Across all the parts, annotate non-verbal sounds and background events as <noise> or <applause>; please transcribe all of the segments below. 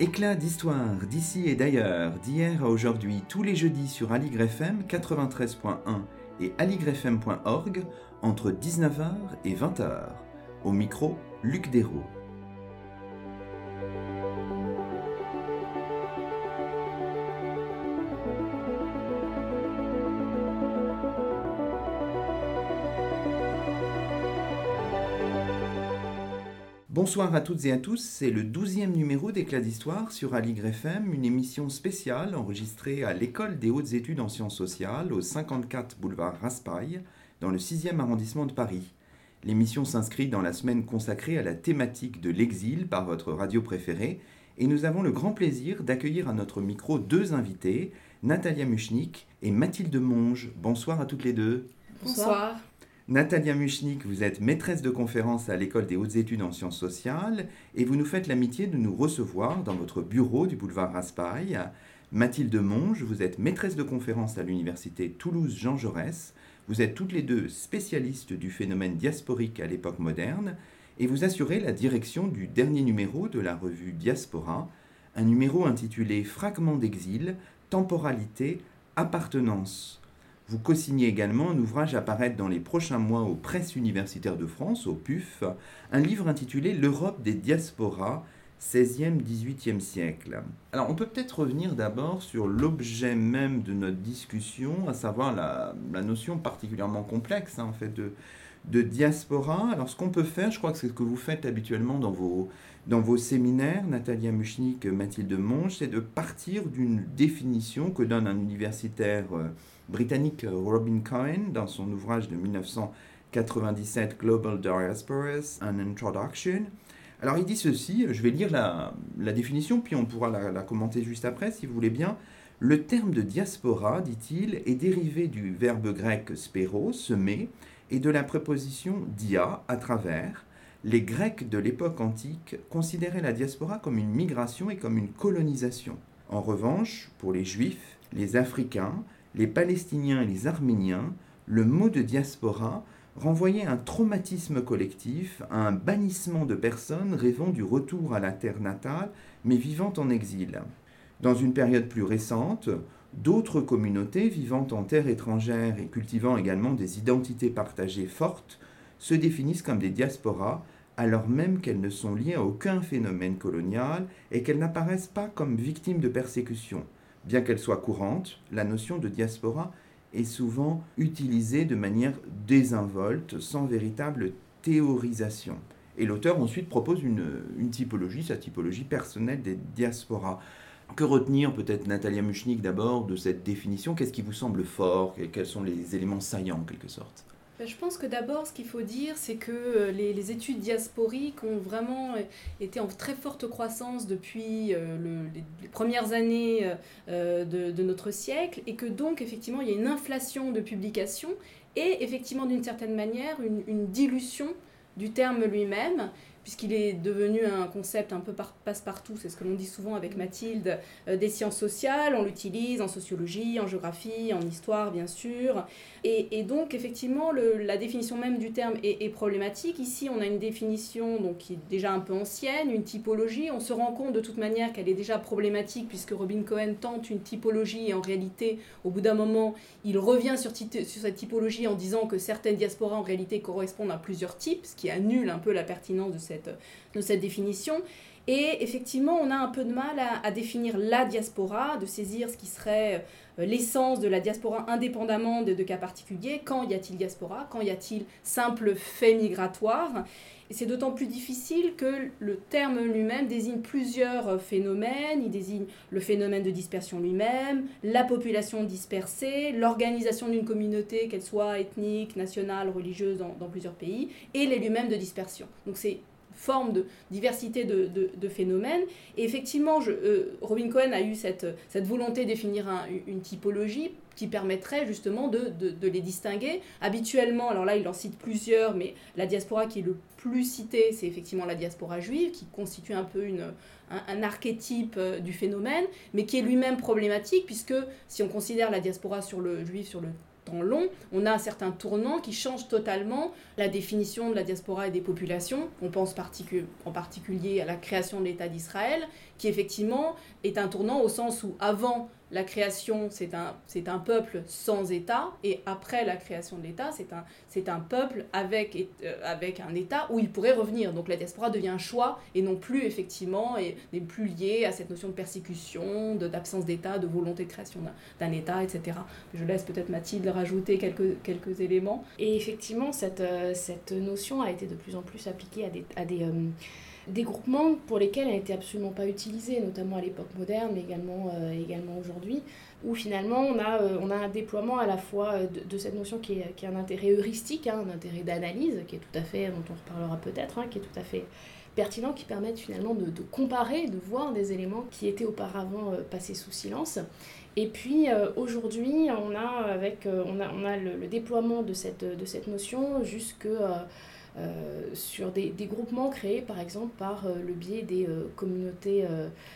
Éclat d'histoire d'ici et d'ailleurs, d'hier à aujourd'hui, tous les jeudis sur Aligre FM 93.1 et aligrefm.org entre 19h et 20h. Au micro, Luc Dérault. Bonsoir à toutes et à tous, c'est le douzième numéro d'Éclat d'Histoire sur Aligre FM, une émission spéciale enregistrée à l'École des hautes études en sciences sociales au 54 boulevard Raspail, dans le 6e arrondissement de Paris. L'émission s'inscrit dans la semaine consacrée à la thématique de l'exil par votre radio préférée, et nous avons le grand plaisir d'accueillir à notre micro deux invités, Natalia Muchnik et Mathilde Monge. Bonsoir à toutes les deux. Bonsoir. Natalia Muchnik, vous êtes maîtresse de conférence à l'École des hautes études en sciences sociales et vous nous faites l'amitié de nous recevoir dans votre bureau du boulevard Raspail. Mathilde Monge, vous êtes maîtresse de conférence à l'Université Toulouse-Jean Jaurès. Vous êtes toutes les deux spécialistes du phénomène diasporique à l'époque moderne et vous assurez la direction du dernier numéro de la revue Diaspora, un numéro intitulé Fragments d'exil, temporalité, appartenance. Vous co-signez également un ouvrage à paraître dans les prochains mois aux Presses universitaires de France, au PUF, un livre intitulé L'Europe des diasporas, 16e, 18e siècle. Alors on peut peut-être revenir d'abord sur l'objet même de notre discussion, à savoir la, notion particulièrement complexe hein, en fait de, diaspora. Alors ce qu'on peut faire, je crois que c'est ce que vous faites habituellement dans vos, dans vos séminaires, Natalia Muchnik, Mathilde Monge, c'est de partir d'une définition que donne un universitaire euh, britannique Robin Cohen dans son ouvrage de 1997 Global Diasporas, An Introduction. Alors il dit ceci, je vais lire la, définition, puis on pourra la, commenter juste après si vous voulez bien. Le terme de diaspora, dit-il, est dérivé du verbe grec spéro, semer, et de la préposition dia, à travers. Les Grecs de l'époque antique considéraient la diaspora comme une migration et comme une colonisation. En revanche, pour les Juifs, les Africains, les Palestiniens et les Arméniens, le mot de diaspora renvoyait un traumatisme collectif, à un bannissement de personnes rêvant du retour à la terre natale, mais vivant en exil. Dans une période plus récente, d'autres communautés vivant en terre étrangère et cultivant également des identités partagées fortes se définissent comme des diasporas, alors même qu'elles ne sont liées à aucun phénomène colonial et qu'elles n'apparaissent pas comme victimes de persécutions. Bien qu'elle soit courante, la notion de diaspora est souvent utilisée de manière désinvolte, sans véritable théorisation. Et l'auteur ensuite propose une, typologie, sa typologie personnelle des diasporas. Que retenir peut-être Natalia Muchnik d'abord de cette définition? Qu'est-ce qui vous semble fort? Quels sont les éléments saillants en quelque sorte? Je pense que d'abord, ce qu'il faut dire, c'est que euh, les, études diasporiques ont vraiment euh, été en très forte croissance depuis euh, les, premières années de, notre siècle, et que donc, effectivement, il y a une inflation de publications et, effectivement, d'une certaine manière, une dilution du terme lui-même puisqu'il est devenu un concept un peu passe-partout, c'est ce que l'on dit souvent avec Mathilde, euh, des sciences sociales, on l'utilise en sociologie, en géographie, en histoire bien sûr. Et, donc effectivement, la définition même du terme est, problématique. Ici, on a une définition donc, qui est déjà un peu ancienne, une typologie. On se rend compte de toute manière qu'elle est déjà problématique puisque Robin Cohen tente une typologie et en réalité, au bout d'un moment, il revient sur, sur cette typologie en disant que certaines diasporas en réalité correspondent à plusieurs types, ce qui annule un peu la pertinence de cette de cette définition. Et effectivement, on a un peu de mal à, définir la diaspora, de saisir ce qui serait euh, l'essence de la diaspora indépendamment de, cas particuliers. Quand y a-t-il diaspora? Quand y a-t-il simple fait migratoire? Et c'est d'autant plus difficile que le terme lui-même désigne plusieurs phénomènes. Il désigne le phénomène de dispersion lui-même, la population dispersée, l'organisation d'une communauté, qu'elle soit ethnique, nationale, religieuse dans, dans plusieurs pays, et les lui-même de dispersion. Donc c'est forme de diversité de, de, phénomènes. Et effectivement, euh, Robin Cohen a eu cette, cette volonté de définir une typologie qui permettrait justement de, de, les distinguer. Habituellement, alors là, il en cite plusieurs, mais la diaspora qui est le plus citée, c'est effectivement la diaspora juive, qui constitue un peu une, un, archétype euh, du phénomène, mais qui est lui-même problématique, puisque si on considère la diaspora sur le juif sur le long, on a certains tournants qui changent totalement la définition de la diaspora et des populations. On pense en particulier à la création de l'État d'Israël, qui effectivement est un tournant au sens où avant la création, c'est un, peuple sans État, et après la création de l'État, c'est un, peuple avec, euh, avec un État où il pourrait revenir. Donc la diaspora devient un choix, et non plus effectivement, et n'est plus lié à cette notion de persécution, d'absence d'État, de volonté de création d'un, État, etc. Je laisse peut-être Mathilde rajouter quelques, quelques éléments. Et effectivement, cette, euh, cette notion a été de plus en plus appliquée à des... À euh, des groupements pour lesquels elle n'était absolument pas utilisée, notamment à l'époque moderne, mais également, euh, également aujourd'hui, où finalement on a, euh, on a un déploiement à la fois euh, de, cette notion qui est, qui a un intérêt heuristique, hein, un intérêt d'analyse, qui est tout à fait, dont on reparlera peut-être, hein, qui est tout à fait pertinent, qui permettent finalement de, de, comparer, de voir des éléments qui étaient auparavant passés sous silence. Et puis aujourd'hui, on a, avec, on a, on a le, déploiement de cette, de cette notion jusque sur des, des, groupements créés par exemple par euh, le biais des euh, communautés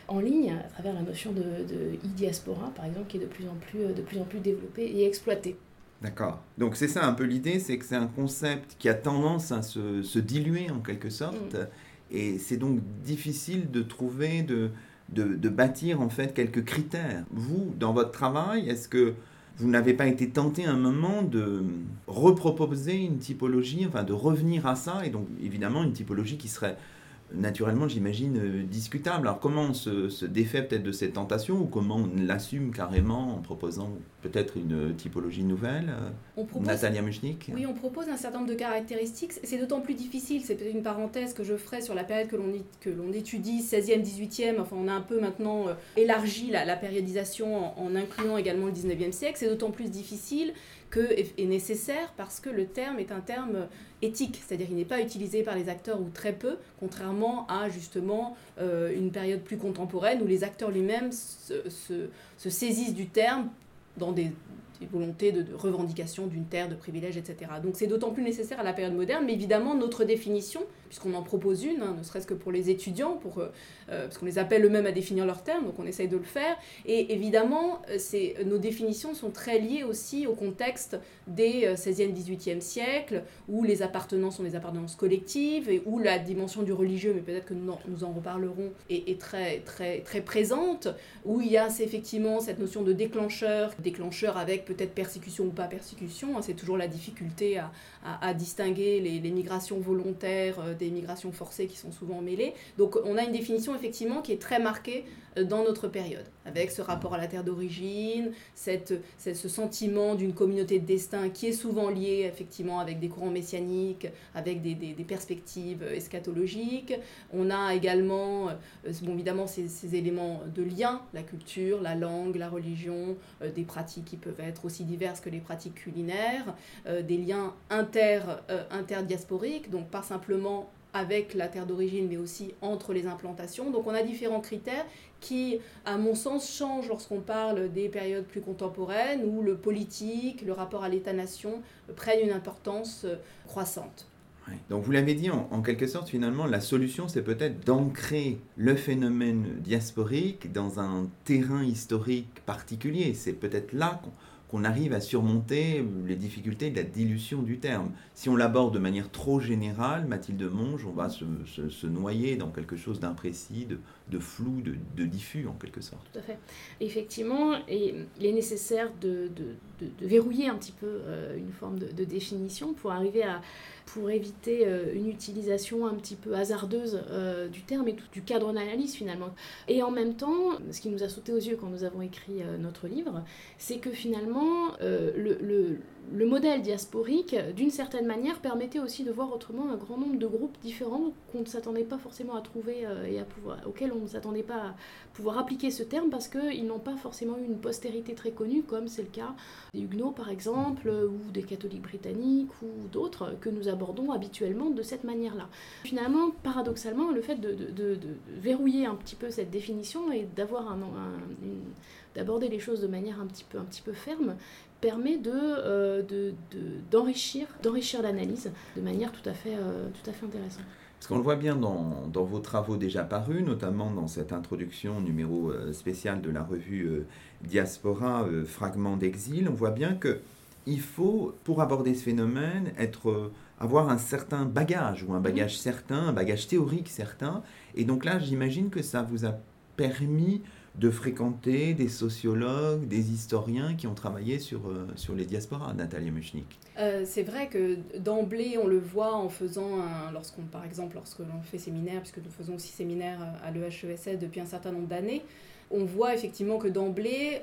en ligne à travers la notion de, de e-diaspora par exemple qui est de plus en plus, de plus, en plus développée et exploitée. D'accord. Donc c'est ça un peu l'idée, c'est que c'est un concept qui a tendance à se, se diluer en quelque sorte, mm. et c'est donc difficile de trouver, de, de, de, bâtir en fait quelques critères. Vous, dans votre travail, est-ce que vous n'avez pas été tenté un moment de reproposer une typologie, enfin de revenir à ça, et donc évidemment une typologie qui serait naturellement, j'imagine, euh, discutable. Alors comment on se, défait peut-être de cette tentation ou comment on l'assume carrément en proposant peut-être une typologie nouvelle euh, on propose, Natalia Muchnik Oui, on propose un certain nombre de caractéristiques. C'est d'autant plus difficile, c'est peut-être une parenthèse que je ferai sur la période que l'on étudie, 16e, 18e, enfin on a un peu maintenant euh, élargi la, la périodisation en, en, incluant également le 19e siècle. C'est d'autant plus difficile que est nécessaire parce que le terme est un terme éthique, c'est-à-dire il n'est pas utilisé par les acteurs ou très peu, contrairement à justement euh, une période plus contemporaine où les acteurs lui-même se, se, se, saisissent du terme dans des, des volontés de, revendication d'une terre, de privilèges, etc. Donc c'est d'autant plus nécessaire à la période moderne, mais évidemment notre définition, puisqu'on en propose une, hein, ne serait-ce que pour les étudiants, pour, euh, euh, parce qu'on les appelle eux-mêmes à définir leurs termes, donc on essaye de le faire, et évidemment euh, nos définitions sont très liées aussi au contexte des 16e, 18e siècles, où les appartenances sont des appartenances collectives, et où la dimension du religieux, mais peut-être que nous en, nous en reparlerons, est, très, très, très présente, où il y a effectivement cette notion de déclencheur, déclencheur avec peut-être persécution ou pas persécution, hein, c'est toujours la difficulté à, distinguer les, migrations volontaires euh, des migrations forcées qui sont souvent mêlées. Donc on a une définition effectivement qui est très marquée dans notre période, avec ce rapport à la terre d'origine, cette, ce sentiment d'une communauté de destin qui est souvent lié effectivement avec des courants messianiques, avec des, des, perspectives eschatologiques. On a également, euh, bon, évidemment, ces, ces, éléments de lien, la culture, la langue, la religion, des pratiques qui peuvent être aussi diverses que les pratiques culinaires, des liens inter euh, interdiasporique, donc pas simplement avec la terre d'origine, mais aussi entre les implantations. Donc on a différents critères qui, à mon sens, changent lorsqu'on parle des périodes plus contemporaines, où le politique, le rapport à l'État-nation prennent une importance euh, croissante. Donc vous l'avez dit, en, en, quelque sorte, finalement, la solution, c'est peut-être d'ancrer le phénomène diasporique dans un terrain historique particulier. C'est peut-être là qu'on qu'on arrive à surmonter les difficultés de la dilution du terme. Si on l'aborde de manière trop générale, Mathilde Monge, on va se, noyer dans quelque chose d'imprécis, de, flou, de, diffus en quelque sorte. Tout à fait. Effectivement, il est nécessaire de, de verrouiller un petit peu euh, une forme de, définition pour arriver à pour éviter euh, une utilisation un petit peu hasardeuse euh, du terme et tout, du cadre d'analyse finalement. Et en même temps, ce qui nous a sauté aux yeux quand nous avons écrit euh, notre livre, c'est que finalement, le, le le modèle diasporique, d'une certaine manière, permettait aussi de voir autrement un grand nombre de groupes différents qu'on ne s'attendait pas forcément à trouver et à pouvoir, auxquels on ne s'attendait pas à pouvoir appliquer ce terme parce qu'ils n'ont pas forcément eu une postérité très connue, comme c'est le cas des Huguenots par exemple, ou des catholiques britanniques ou d'autres que nous abordons habituellement de cette manière-là. Finalement, paradoxalement, le fait de, verrouiller un petit peu cette définition et d'avoir un, d'aborder les choses de manière un petit peu, un petit peu ferme, permet de, euh, de, d'enrichir, d'enrichir l'analyse de manière tout à fait, euh, tout à fait intéressante. Parce qu'on le voit bien dans, vos travaux déjà parus, notamment dans cette introduction numéro euh, spécial de la revue Diaspora, Fragments d'exil, on voit bien que il faut, pour aborder ce phénomène, être, avoir un certain bagage, ou un bagage certain, un bagage théorique certain. Et donc là, j'imagine que ça vous a permis de fréquenter des sociologues, des historiens qui ont travaillé sur, euh, sur les diasporas, Nathalie Muchnik. Euh, c'est vrai que d'emblée, on le voit en faisant, lorsqu'on, par exemple, lorsque l'on fait séminaire, puisque nous faisons aussi séminaire à l'EHESS depuis un certain nombre d'années, on voit effectivement que d'emblée,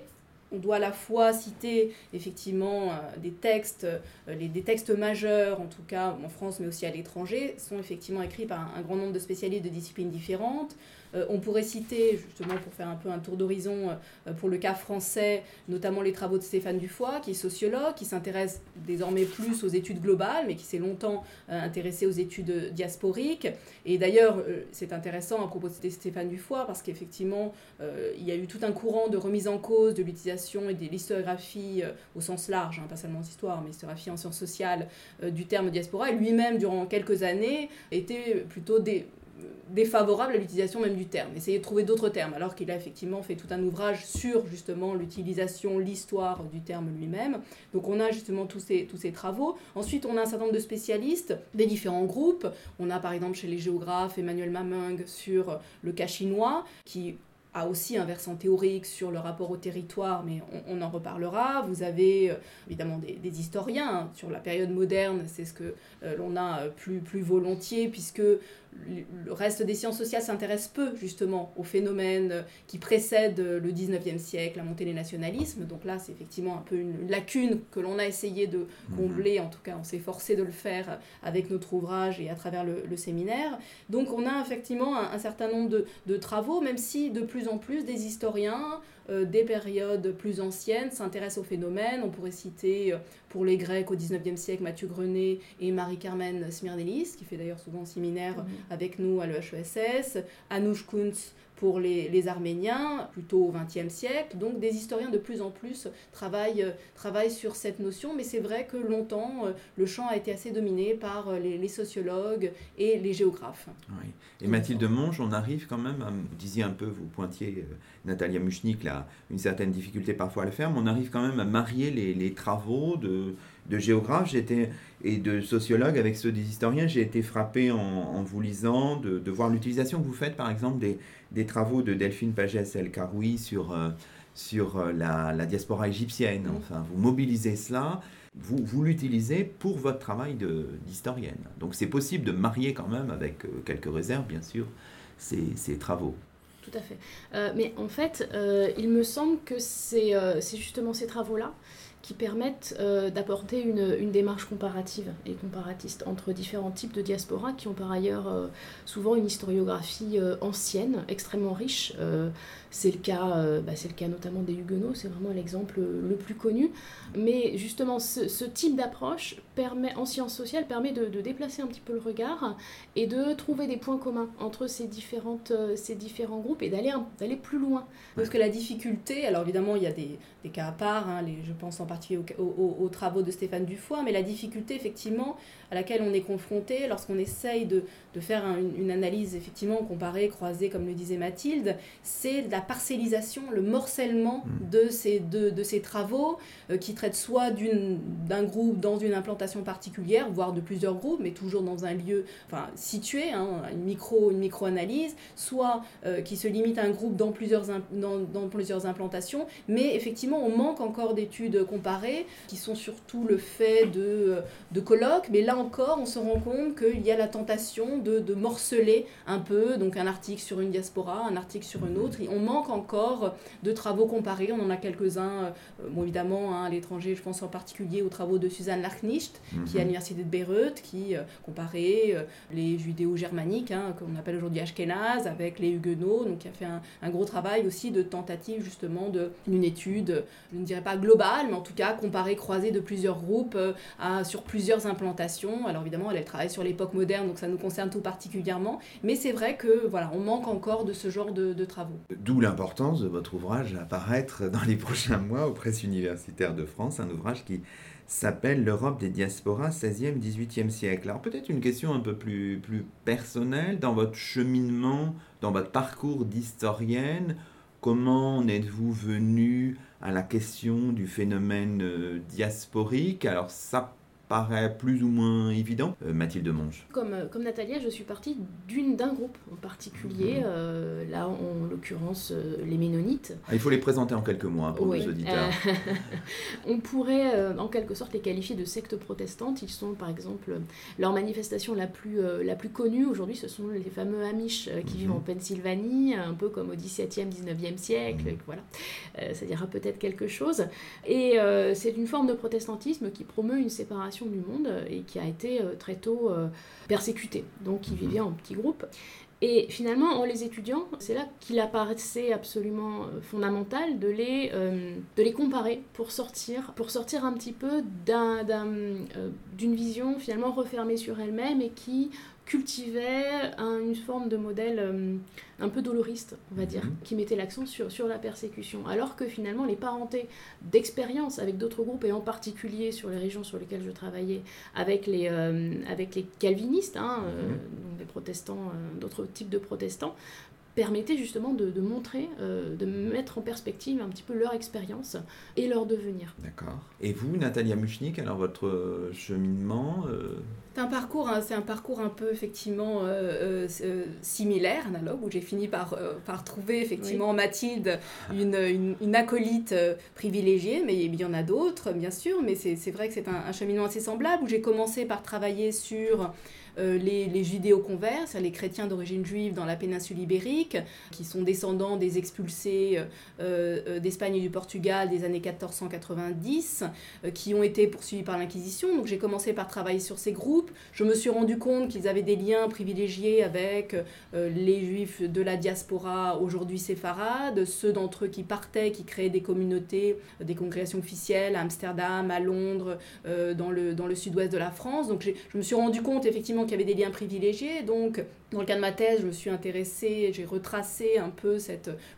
on doit à la fois citer effectivement euh, des textes, les, des textes majeurs, en tout cas en France mais aussi à l'étranger, sont effectivement écrits par un grand nombre de spécialistes de disciplines différentes. Euh, on pourrait citer, justement pour faire un peu un tour d'horizon euh, pour le cas français, notamment les travaux de Stéphane Dufoy, qui est sociologue, qui s'intéresse désormais plus aux études globales, mais qui s'est longtemps euh, intéressé aux études diasporiques. Et d'ailleurs, c'est intéressant à propos de Stéphane Dufoy, parce qu'effectivement, il y a eu tout un courant de remise en cause de l'utilisation et de l'historiographie au sens large, hein, pas seulement en histoire, mais l'historiographie en sciences sociales du terme diaspora. Et lui-même, durant quelques années, était plutôt des défavorable à l'utilisation même du terme, essayer de trouver d'autres termes, alors qu'il a effectivement fait tout un ouvrage sur justement l'utilisation, l'histoire du terme lui-même. Donc on a justement tous ces, tous ces travaux. Ensuite, on a un certain nombre de spécialistes des différents groupes. On a par exemple chez les géographes Emmanuel Mamung sur le cas chinois, qui a aussi un versant théorique sur le rapport au territoire, mais on, en reparlera. Vous avez euh, évidemment des, historiens sur la période moderne, c'est ce que euh, l'on a euh, plus, plus volontiers, puisque le reste des sciences sociales s'intéresse peu justement aux phénomènes qui précèdent le 19e siècle, la montée des nationalismes. Donc là, c'est effectivement un peu une lacune que l'on a essayé de mhm. combler, en tout cas on s'est forcé de le faire avec notre ouvrage et à travers le, séminaire. Donc on a effectivement un, certain nombre de, de, travaux, même si de plus en plus des historiens euh, des périodes plus anciennes s'intéressent au phénomène. On pourrait citer euh, pour les Grecs au XIXe siècle Mathieu Grenet et Marie-Carmen Smirnelis, qui fait d'ailleurs souvent séminaire mhm. avec nous à l'EHESS, Anouch Kuntz pour les, Arméniens, plutôt au XXe siècle. Donc des historiens de plus en plus travaillent, euh, sur cette notion, mais c'est vrai que longtemps, euh, le champ a été assez dominé par euh, les, sociologues et les géographes. Et Mathilde Monge, on arrive quand même, vous disiez un peu, vous pointiez Natalia Muchnik, là, une certaine difficulté parfois à le faire, mais on arrive quand même à marier les travaux de de géographes et de sociologues avec ceux des historiens. J'ai été frappé en, vous lisant de, voir l'utilisation que vous faites, par exemple, des, des travaux de Delphine Pagès El Karoui sur, euh, sur euh, la, diaspora égyptienne. Mm. Enfin, vous mobilisez cela. Vous, vous l'utilisez pour votre travail d'historienne. Donc c'est possible de marier quand même, avec euh, quelques réserves bien sûr, ces, ces travaux tout à fait. mais en fait, il me semble que c'est justement ces travaux-là qui permettent euh, d'apporter une, démarche comparative et comparatiste entre différents types de diasporas qui ont par ailleurs euh, souvent une historiographie euh, ancienne, extrêmement riche. C'est le, cas, bah, c'est le cas notamment des Huguenots, c'est vraiment l'exemple le plus connu. Mais justement, ce, type d'approche permet, en sciences sociales permet de, déplacer un petit peu le regard et de trouver des points communs entre ces, différentes, ces différents groupes et d'aller, d'aller plus loin. Parce que la difficulté, alors évidemment, il y a des, des cas à part, hein, je pense en particulier aux, travaux de Stéphane Dufoy, mais la difficulté effectivement à laquelle on est confronté lorsqu'on essaye de, de faire une, analyse effectivement comparée, croisée, comme le disait Mathilde, c'est la parcellisation, le morcellement mm. de ces, de, de ces travaux euh, qui traitent soit d'un groupe dans une implantation particulière, voire de plusieurs groupes, mais toujours dans un lieu enfin, situé, hein, une micro une micro-analyse, soit euh, qui se limite à un groupe dans plusieurs, dans, dans plusieurs implantations, mais effectivement on manque encore d'études comparées qui sont surtout le fait de, de colloques, mais là encore on se rend compte qu'il y a la tentation de, morceler un peu, donc un article sur une diaspora, un article sur une autre. Et on manque encore de travaux comparés. On en a quelques-uns, euh, bon, évidemment, hein, à l'étranger, je pense en particulier aux travaux de Suzanne Larknicht, qui est à mhm. l'université de Beyrouth, qui euh, comparait euh, les judéo-germaniques, hein, qu'on appelle aujourd'hui Ashkenaz, avec les huguenots, donc qui a fait un, gros travail aussi de tentative justement d'une étude, je ne dirais pas globale, mais en tout cas comparée, croisée de plusieurs groupes à, sur plusieurs implantations. Alors évidemment, elle, travaille sur l'époque moderne, donc ça nous concerne tout particulièrement. Mais c'est vrai que voilà, on manque encore de ce genre de, travaux. D'où l'importance de votre ouvrage à apparaître dans les <laughs> prochains mois aux presses universitaires de France, un ouvrage qui s'appelle L'Europe des diasporas 16e, 18e siècle. Alors peut-être une question un peu plus, plus personnelle dans votre cheminement, dans votre parcours d'historienne, comment en êtes-vous venu à la question du phénomène euh, diasporique? Alors ça paraît plus ou moins évident. Euh, Mathilde Monge. Comme, euh, comme Natalia, je suis partie d'une, d'un groupe en particulier, Mhm. euh, là en l'occurrence euh, les Ménonites. Ah, il faut les présenter en quelques mots hein, pour Oui. nos auditeurs. <laughs> On pourrait en quelque sorte les qualifier de sectes protestantes. Ils sont par exemple, leur manifestation la plus, la plus connue aujourd'hui, ce sont les fameux Amish qui Mhm. vivent en Pennsylvanie, un peu comme au XVIIe, XIXe siècle. Mhm. Voilà. Ça dira peut-être quelque chose. Et c'est une forme de protestantisme qui promeut une séparation du monde euh, et qui a été euh, très tôt euh, persécutée. Donc ils vivaient en petits groupes. Et finalement, en les étudiant, c'est là qu'il apparaissait absolument fondamental de les, euh, de les comparer pour sortir, pour sortir un petit peu d'un, d'un, euh, d'une vision finalement refermée sur elle-même et qui cultivait un- une forme de modèle euh, un peu doloriste, on va dire, Mhm. qui mettait l'accent sur, sur la persécution. Alors que finalement, les parentés d'expérience avec d'autres groupes, et en particulier sur les régions sur lesquelles je travaillais, avec les, euh, avec les calvinistes, hein, euh, Mhm. donc des protestants, euh, d'autres types de protestants, permettait justement de, de montrer, euh, de mettre en perspective un petit peu leur expérience et leur devenir. D'accord. Et vous, Natalia Muchnik, alors votre euh, cheminement euh, C'est un parcours, hein, c'est un parcours un peu effectivement euh, euh, euh, similaire, analogue, où j'ai fini par, euh, par trouver effectivement en Mathilde une, une, une acolyte euh, privilégiée, mais il y en a d'autres bien sûr, mais c'est c'est vrai que c'est un, un cheminement assez semblable, où j'ai commencé par travailler sur euh, les, les judéo-converts, c'est-à-dire les chrétiens d'origine juive dans la péninsule ibérique, qui sont descendants des expulsés euh, euh, d'Espagne et du Portugal des années 1490, euh, qui ont été poursuivis par l'Inquisition. Donc j'ai commencé par travailler sur ces groupes. Je me suis rendu compte qu'ils avaient des liens privilégiés avec euh, les juifs de la diaspora, aujourd'hui séfarades, ceux d'entre eux qui partaient, qui créaient des communautés, euh, des congrégations officielles à Amsterdam, à Londres, euh, dans le, dans le sud-ouest de la France. Donc je me suis rendu compte effectivement qu'il y avait des liens privilégiés. Donc dans le cas de ma thèse, je me suis intéressée, j'ai retracé un peu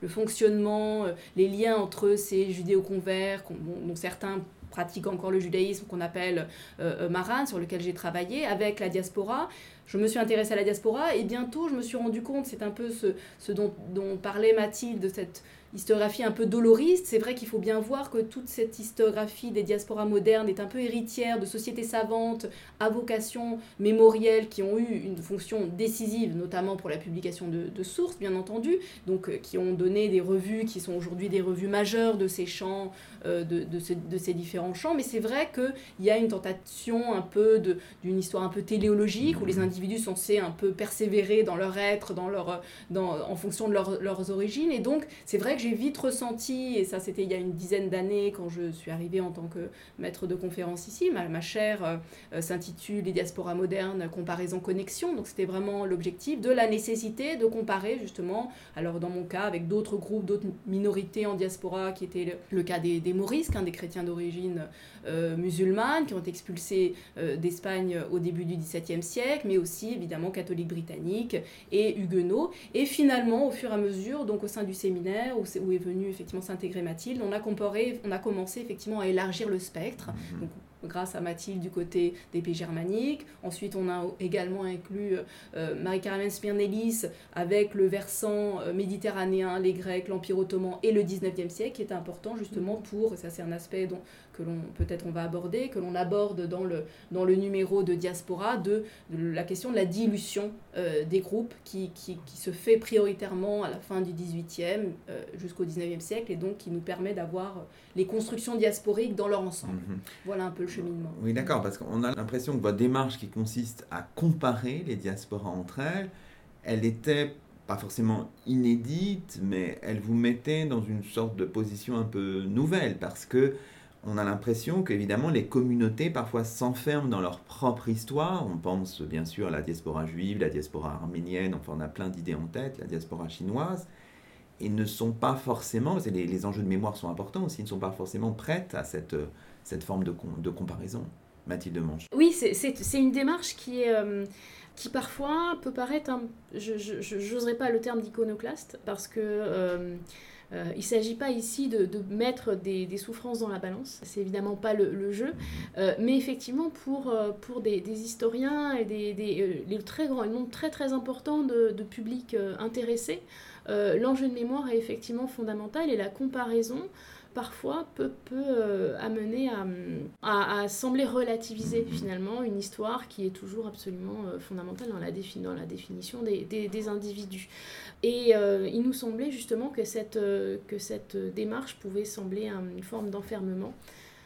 le fonctionnement, euh, les liens entre ces judéo-converts, dont certains pratiquent encore le judaïsme qu'on appelle euh, euh, Maran, sur lequel j'ai travaillé, avec la diaspora. Je me suis intéressée à la diaspora et bientôt je me suis rendu compte, c'est un peu ce, ce dont, dont parlait Mathilde, de cette historiographie un peu doloriste. C'est vrai qu'il faut bien voir que toute cette historiographie des diasporas modernes est un peu héritière de sociétés savantes à vocation mémorielle qui ont eu une fonction décisive, notamment pour la publication de, de sources, bien entendu, donc euh, qui ont donné des revues qui sont aujourd'hui des revues majeures de ces champs, de, de, ces, de ces différents champs. Mais c'est vrai qu'il y a une tentation un peu d'une histoire un peu téléologique où les individus sont censés un peu persévérer dans leur être, dans leur, dans, en fonction de leur- leurs origines. Et donc, c'est vrai que j'ai vite ressenti, et ça c'était il y a une dizaine d'années quand je suis arrivée en tant que maître de conférence ici, ma, ma chaire euh, euh, s'intitule Les diasporas modernes, comparaison connexion. Donc c'était vraiment l'objectif de la nécessité de comparer justement, alors dans mon cas avec d'autres groupes, d'autres minorités en diaspora qui était le, le cas des morisques, hein, des chrétiens d'origine euh, musulmane qui ont été expulsés euh, d'Espagne au début du XVIIe siècle, mais aussi évidemment catholiques britanniques et huguenots. Et finalement, au fur et à mesure, donc au sein du séminaire où, c'est- où est venue effectivement s'intégrer Mathilde, on a, comparé, on a commencé effectivement à élargir le spectre Mhm. donc, grâce à Mathilde du côté des pays germaniques. Ensuite, on a également inclus euh, Marie-Carmen Smirnelis avec le versant euh, méditerranéen, les Grecs, l'Empire ottoman et le 19e siècle, qui est important justement pour, et ça c'est un aspect dont, que l'on peut-être on va aborder, que l'on aborde dans le, dans le numéro de Diaspora, de, de la question de la dilution euh, des groupes qui, qui, qui se fait prioritairement à la fin du 18e euh, jusqu'au 19e siècle et donc qui nous permet d'avoir les constructions diasporiques dans leur ensemble. Mhm. Voilà un peu le cheminement. Oui, d'accord, parce qu'on a l'impression que votre démarche qui consiste à comparer les diasporas entre elles, elle était pas forcément inédite, mais elle vous mettait dans une sorte de position un peu nouvelle, parce que on a l'impression qu'évidemment les communautés parfois s'enferment dans leur propre histoire. On pense bien sûr à la diaspora juive, la diaspora arménienne, on a plein d'idées en tête, la diaspora chinoise, et ne sont pas forcément, les, les enjeux de mémoire sont importants aussi, ne sont pas forcément prêtes à cette, cette forme de, de comparaison. Mathilde Manche. Oui, c'est- une démarche qui est... euh, qui parfois peut paraître. Je n'oserais pas le terme d'iconoclaste, parce que... euh, il ne s'agit pas ici de, mettre des, souffrances dans la balance, c'est évidemment pas le, jeu, mais effectivement pour, pour des, historiens et des, des très grand, un nombre très très important de publics intéressés, l'enjeu de mémoire est effectivement fondamental et la comparaison parfois peut, euh, amener à, sembler relativiser finalement une histoire qui est toujours absolument euh, fondamentale dans la, la définition des, individus. Et euh, il nous semblait justement que cette démarche pouvait sembler une forme d'enfermement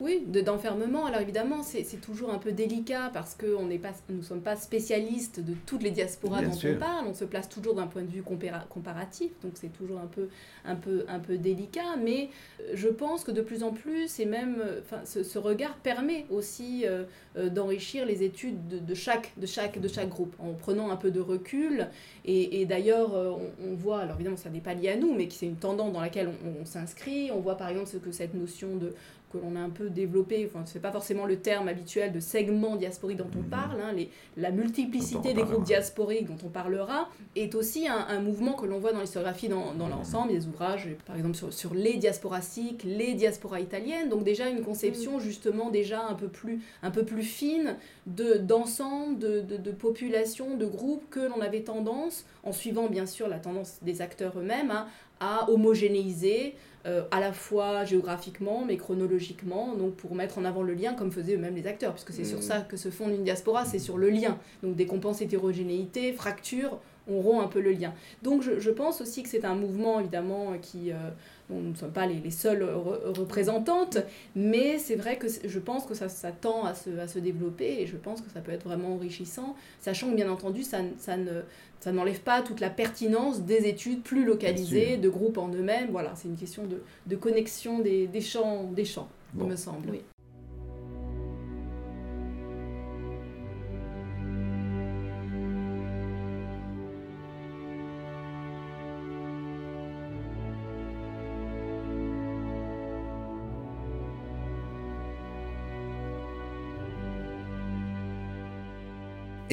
oui, d'enfermement. Alors évidemment, c'est toujours un peu délicat parce que on pas, nous ne sommes pas spécialistes de toutes les diasporas dont on parle. On se place toujours d'un point de vue comparatif, donc c'est toujours un peu, un, peu, un peu délicat. Mais euh, je pense que de plus en plus, et même euh, ce, regard permet aussi euh, d'enrichir les études de, chaque, de, chaque, de chaque groupe en prenant un peu de recul. Et, d'ailleurs, on, voit, alors évidemment, ça n'est pas lié à nous, mais c'est une tendance dans laquelle on, on s'inscrit. On voit par exemple ce que cette notion de que l'on a un peu développé, enfin, c'est pas forcément le terme habituel de segment diasporique dont on mhm. parle, hein, les, la multiplicité des groupes diasporiques dont on parlera, est aussi un, mouvement que l'on voit dans l'historiographie dans, dans mhm. l'ensemble, des ouvrages, par exemple sur, sur les diasporasiques, les diasporas italiennes, donc déjà une conception mhm. justement déjà un peu plus, un peu plus fine de, d'ensemble, de, de, de populations, de groupes que l'on avait tendance, en suivant bien sûr la tendance des acteurs eux-mêmes, à, à homogénéiser euh, à la fois géographiquement mais chronologiquement, donc pour mettre en avant le lien comme faisaient eux-mêmes les acteurs, puisque c'est sur mm. ça que se fonde une diaspora, c'est sur le lien. Donc dès qu'on pense hétérogénéité, fracture, on rompt un peu le lien. Donc je, je pense aussi que c'est un mouvement évidemment qui... Euh, nous ne sommes pas les, les seules représentantes, mais c'est vrai que je pense que ça, ça tend à se, à se, développer et je pense que ça peut être vraiment enrichissant, sachant que bien entendu, ça, ça ne, ça n'enlève pas toute la pertinence des études plus localisées, de groupes en eux-mêmes. Voilà, c'est une question de, de connexion des, des, champs, des champs il me semble. Oui.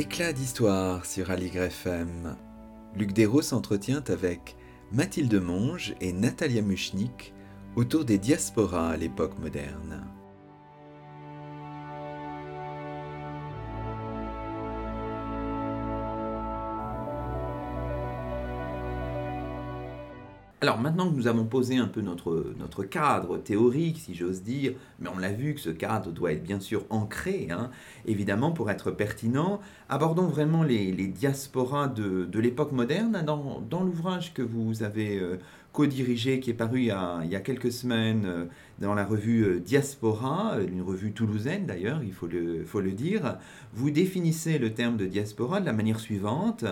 Éclat d'histoire sur Aligre FM. Luc Dérault s'entretient avec Mathilde Monge et Natalia Muchnik autour des diasporas à l'époque moderne. Alors maintenant que nous avons posé un peu notre, notre cadre théorique, si j'ose dire, mais on l'a vu que ce cadre doit être bien sûr ancré, hein, évidemment pour être pertinent, abordons vraiment les, les diasporas de, de l'époque moderne. Dans, dans l'ouvrage que vous avez euh, co-dirigé, qui est paru il y a, quelques semaines euh, dans la revue euh, Diaspora, une revue toulousaine d'ailleurs, il faut le, faut le dire, vous définissez le terme de diaspora de la manière suivante.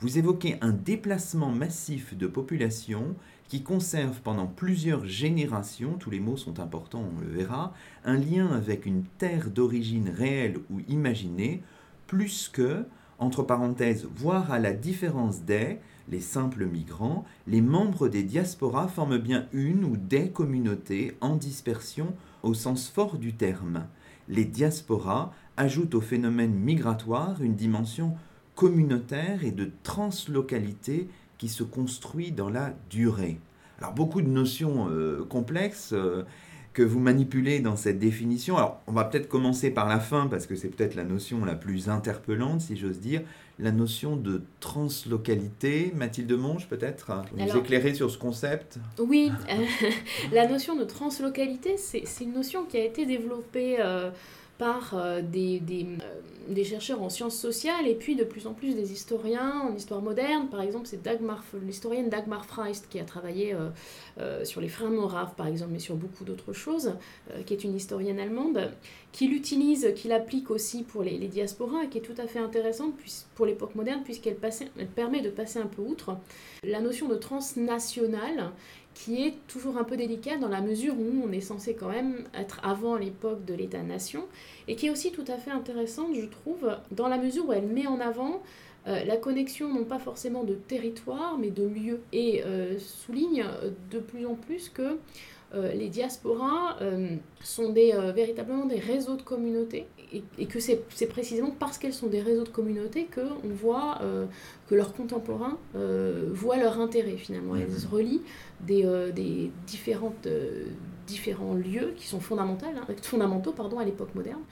Vous évoquez un déplacement massif de population qui conserve pendant plusieurs générations, tous les mots sont importants, on le verra, un lien avec une terre d'origine réelle ou imaginée, plus que, entre parenthèses, voire à la différence des, les simples migrants, les membres des diasporas forment bien une ou des communautés en dispersion au sens fort du terme. Les diasporas ajoutent au phénomène migratoire une dimension communautaire et de translocalité qui se construit dans la durée. Alors beaucoup de notions euh, complexes euh, que vous manipulez dans cette définition. Alors on va peut-être commencer par la fin parce que c'est peut-être la notion la plus interpellante, si j'ose dire, la notion de translocalité. Mathilde Monge, peut-être, vous éclairer sur ce concept? Oui, <laughs> la notion de translocalité, c'est une notion qui a été développée par des, des, des chercheurs en sciences sociales et puis de plus en plus des historiens en histoire moderne. Par exemple, c'est l'historienne Dagmar Freist qui a travaillé euh, euh, sur les frères Moraves, par exemple, mais sur beaucoup d'autres choses, euh, qui est une historienne allemande, qui l'utilise, qui l'applique aussi pour les, diasporas et qui est tout à fait intéressante pour l'époque moderne puisqu'elle permet de passer un peu outre la notion de transnational qui est toujours un peu délicat dans la mesure où on est censé quand même être avant l'époque de l'État-nation, et qui est aussi tout à fait intéressante, je trouve, dans la mesure où elle met en avant la connexion non pas forcément de territoire, mais de lieu. Et souligne de plus en plus que les diasporas sont des, véritablement des réseaux de communautés et, que c'est précisément parce qu'elles sont des réseaux de communautés qu'on voit que leurs contemporains voient leur intérêt finalement. Elles mmh. relient des, des différentes, différents lieux qui sont fondamentaux, hein, <laughs> fondamentaux pardon, à l'époque moderne.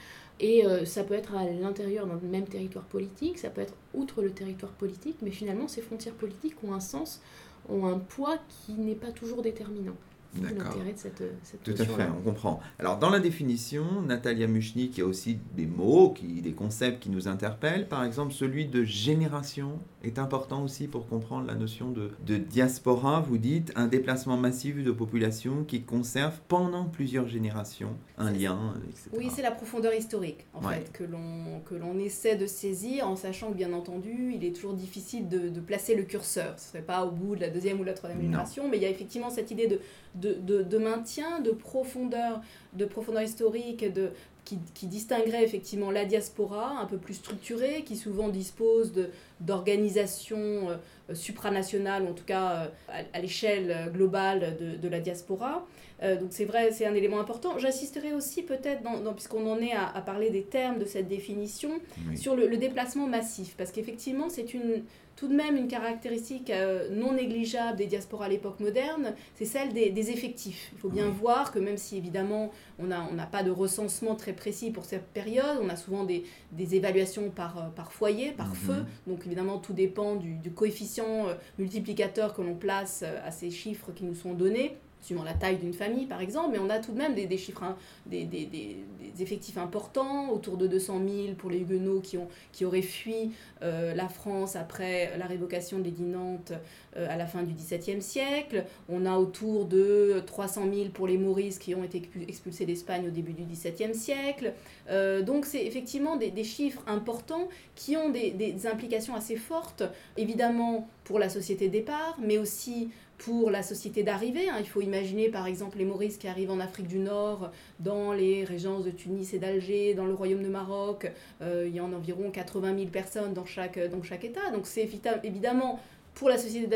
Et euh, ça peut être à l'intérieur d'un même territoire politique, ça peut être outre le territoire politique, mais finalement ces frontières politiques ont un sens, ont un poids qui n'est pas toujours déterminant. L'intérêt de cette, cette Tout à fait, on comprend. Alors, dans la définition, Natalia Muchnik, il y a aussi des mots, qui, des concepts qui nous interpellent. Par exemple, celui de génération est important aussi pour comprendre la notion de, de diaspora. Vous dites un déplacement massif de population qui conserve pendant plusieurs générations un lien, etc. Oui, c'est la profondeur historique, en fait, que l'on essaie de saisir en sachant que, bien entendu, il est toujours difficile de, de placer le curseur. Ce ne serait pas au bout de la deuxième ou la troisième génération, mais il y a effectivement cette idée de de, de, maintien, de profondeur, de profondeur historique, de, qui, qui, distinguerait effectivement la diaspora, un peu plus structurée, qui souvent dispose d'organisations euh, supranationales, en tout cas euh, à, l'échelle globale de, de, la diaspora. Euh, donc c'est vrai, c'est un élément important. J'assisterai aussi peut-être, dans, puisqu'on en est à, parler des termes de cette définition, sur le, le déplacement massif, parce qu'effectivement c'est une tout de même une caractéristique euh, non négligeable des diasporas à l'époque moderne, c'est celle des, effectifs. Il faut bien voir que même si évidemment on n'a on pas de recensement très précis pour cette période, on a souvent des, des évaluations par, euh, par foyer, par mhm. feu, donc évidemment tout dépend du, du coefficient euh, multiplicateur que l'on place à ces chiffres qui nous sont donnés suivant la taille d'une famille par exemple, mais on a tout de même des, des chiffres, hein, des, des, des, effectifs importants, autour de 200 000 pour les Huguenots qui, ont, qui auraient fui euh, la France après la révocation de l'édit Nantes euh, à la fin du XVIIe siècle. On a autour de 300 000 pour les Maurices qui ont été expulsés d'Espagne au début du XVIIe siècle. Euh, donc c'est effectivement des, chiffres importants qui ont des, implications assez fortes, évidemment pour la société de départ, mais aussi pour la société d'arrivée. Hein. Il faut imaginer par exemple les Maurices qui arrivent en Afrique du Nord, dans les régences de Tunis et d'Alger, dans le royaume de Maroc. Euh, il y en a environ 80 000 personnes dans chaque, dans chaque État. Donc c'est évidemment pour la société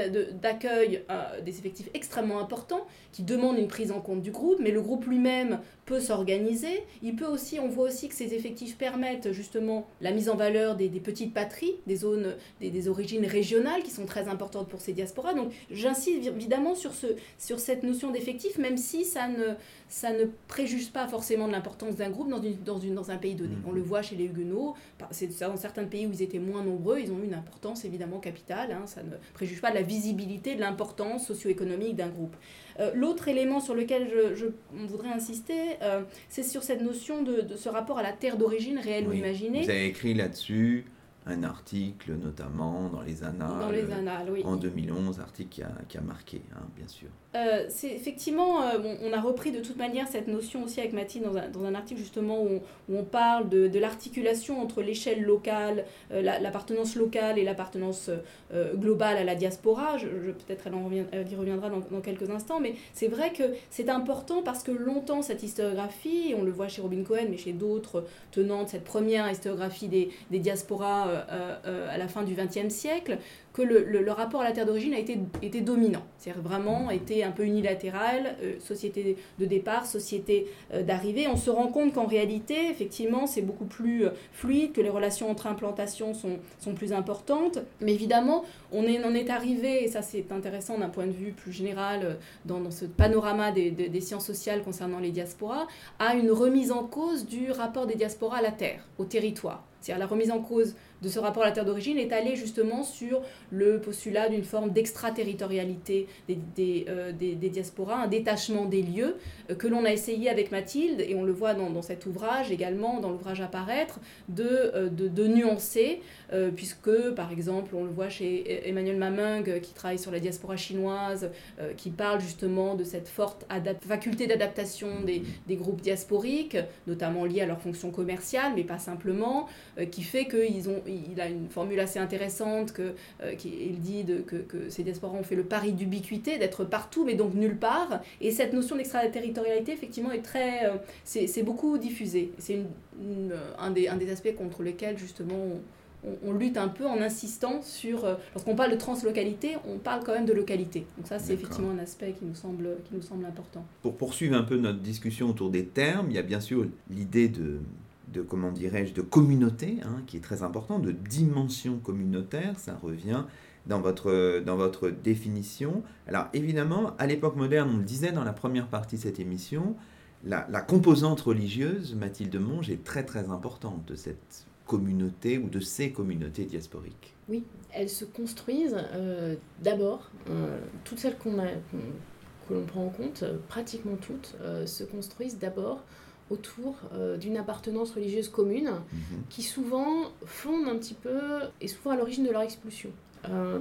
d'accueil euh, des effectifs extrêmement importants qui demandent une prise en compte du groupe, mais le groupe lui-même peut s'organiser. Il peut aussi, on voit aussi que ces effectifs permettent justement la mise en valeur des, petites patries, des zones, des, origines régionales qui sont très importantes pour ces diasporas. Donc j'insiste évidemment sur, ce, sur cette notion d'effectif, même si ça ne, ça ne préjuge pas forcément de l'importance d'un groupe dans, une, dans, une, dans un pays donné. Mmh. On le voit chez les Huguenots, c'est dans certains pays où ils étaient moins nombreux, ils ont eu une importance évidemment capitale. Hein. ça ne préjuge pas de la visibilité, de l'importance socio-économique d'un groupe. Euh, l'autre élément sur lequel je, voudrais insister, euh, c'est sur cette notion de, ce rapport à la terre d'origine, réelle ou imaginée. Vous avez écrit là-dessus un article notamment dans les Annales, dans les annales oui. en 2011, article qui a, qui a marqué, hein, bien sûr. Euh, c'est effectivement, euh, on a repris de toute manière cette notion aussi avec Mathilde dans un, dans un article justement où on, où on parle de, de l'articulation entre l'échelle locale, euh, l'appartenance locale et l'appartenance globale à la diaspora. Je, Peut-être elle, en revient, y reviendra dans, dans, quelques instants, mais c'est vrai que c'est important parce que longtemps cette historiographie, on le voit chez Robin Cohen, mais chez d'autres tenants de cette première historiographie des, des diasporas à la fin du XXe siècle, que le, rapport à la terre d'origine a été, dominant. C'est-à-dire vraiment été un peu unilatéral, euh, société de départ, société euh, d'arrivée. On se rend compte qu'en réalité, effectivement, c'est beaucoup plus euh, fluide, que les relations entre implantations sont, plus importantes. Mais évidemment, on est, en est arrivé, et ça c'est intéressant d'un point de vue plus général dans, ce panorama des, sciences sociales concernant les diasporas, à une remise en cause du rapport des diasporas à la terre, au territoire. C'est-à-dire la remise en cause de ce rapport à la terre d'origine est allée justement sur le postulat d'une forme d'extraterritorialité des, euh, diasporas, un détachement des lieux euh, que l'on a essayé avec Mathilde, et on le voit dans, cet ouvrage également, dans l'ouvrage Apparaître, de, euh, de nuancer, puisque par exemple on le voit chez Emmanuel Mamung qui travaille sur la diaspora chinoise, qui parle justement de cette forte faculté d'adaptation des, groupes diasporiques, notamment liés à leur fonction commerciale, mais pas simplement. Euh, qui fait qu'il il a une formule assez intéressante que, euh, il dit que, que ces diasporas ont fait le pari d'ubiquité, d'être partout mais donc nulle part. Et cette notion d'extraterritorialité, effectivement, est très, euh, c'est beaucoup diffusé. C'est un, des, un des aspects contre lesquels, justement, on, lutte un peu en insistant sur... Euh, lorsqu'on parle de translocalité, on parle quand même de localité. Donc ça, c'est effectivement un aspect qui nous, semble, qui nous semble important. Pour poursuivre un peu notre discussion autour des termes, il y a bien sûr l'idée de, de comment dirais-je, de communauté, hein, qui est très important, de dimension communautaire, ça revient dans votre, dans votre définition. Alors évidemment, à l'époque moderne, on le disait dans la première partie de cette émission, la, la composante religieuse, Mathilde Monge, est très très importante de cette communauté ou de ces communautés diasporiques Oui, elles se construisent euh, d'abord, euh, toutes celles qu'on a, que l'on prend en compte, euh, pratiquement toutes, se construisent d'abord autour d'une appartenance religieuse commune mhm. qui souvent fonde un petit peu et souvent à l'origine de leur expulsion.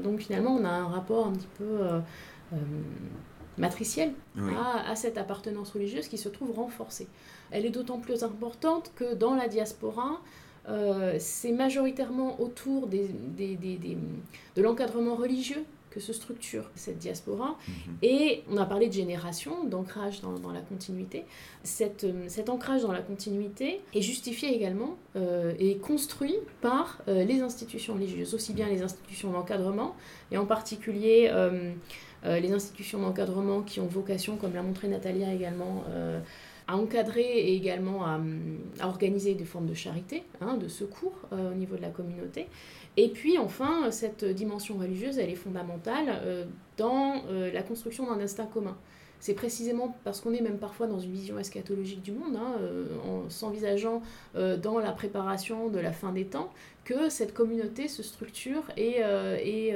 donc finalement on a un rapport un petit peu matriciel à, à, cette appartenance religieuse qui se trouve renforcée. Elle est d'autant plus importante que dans la diaspora, euh, c'est majoritairement autour des, des, des, de l'encadrement religieux que se structure cette diaspora. Mhm. Et on a parlé de génération, d'ancrage dans, dans, la continuité. Cette, euh, cet ancrage dans la continuité est justifié également euh, et construit par les institutions religieuses, aussi bien les institutions d'encadrement, et en particulier les institutions d'encadrement qui ont vocation, comme l'a montré Natalia également, à encadrer et également à, organiser des formes de charité, hein, de secours euh, au niveau de la communauté. Et puis enfin, cette dimension religieuse, elle est fondamentale euh, dans euh, la construction d'un instinct commun. C'est précisément parce qu'on est même parfois dans une vision eschatologique du monde, hein, en s'envisageant dans la préparation de la fin des temps, que cette communauté se structure et, et,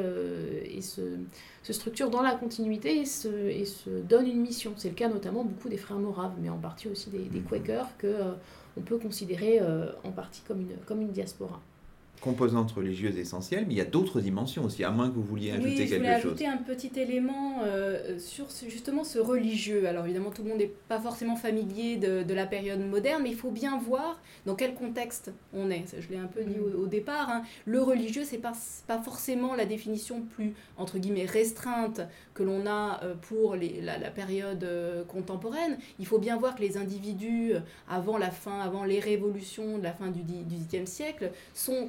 et se se structure dans la continuité et se, et se donne une mission. C'est le cas notamment beaucoup des frères moraves, mais en partie aussi des, des mhm. Quakers, que euh, on peut considérer euh, en partie comme une, comme une diaspora composante religieuse essentielle, mais il y a d'autres dimensions aussi, à moins que vous vouliez ajouter quelque chose. je voulais ajouter un petit élément euh, sur justement ce religieux. Alors évidemment, tout le monde n'est pas forcément familier de, de, la période moderne, mais il faut bien voir dans quel contexte on est. Je l'ai un peu dit au, départ. Hein. Le religieux, c'est pas, pas forcément la définition plus, entre guillemets, restreinte que l'on a euh, pour les, la, la, période euh, contemporaine. Il faut bien voir que les individus, avant la fin, avant les révolutions de la fin du XVIIIe siècle, sont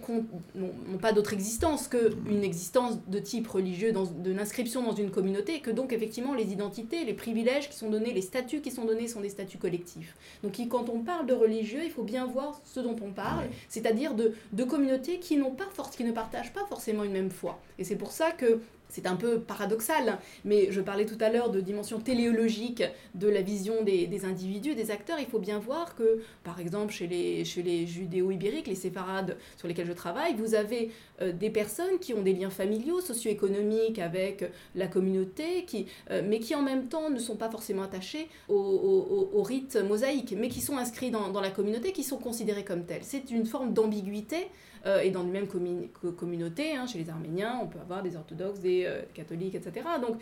n'ont pas d'autre existence qu'une existence de type religieux, dans, de l'inscription dans une communauté, que donc effectivement les identités, les privilèges qui sont donnés, les statuts qui sont donnés sont des statuts collectifs. Donc quand on parle de religieux, il faut bien voir ce dont on parle, c'est-à-dire de, de communautés qui, n'ont pas qui ne partagent pas forcément une même foi. Et c'est pour ça que c'est un peu paradoxal, mais je parlais tout à l'heure de dimension téléologique de la vision des, des, individus, des acteurs. Il faut bien voir que, par exemple, chez les, chez les judéo-ibériques, les séfarades sur lesquels je travaille, vous avez euh, des personnes qui ont des liens familiaux, socio-économiques avec la communauté, qui, euh, mais qui en même temps ne sont pas forcément attachés au, rite mosaïque, mais qui sont inscrits dans, dans la communauté, qui sont considérés comme tels. C'est une forme d'ambiguïté euh, et dans une même communauté, hein, chez les Arméniens, on peut avoir des orthodoxes, des euh, catholiques, etc. Donc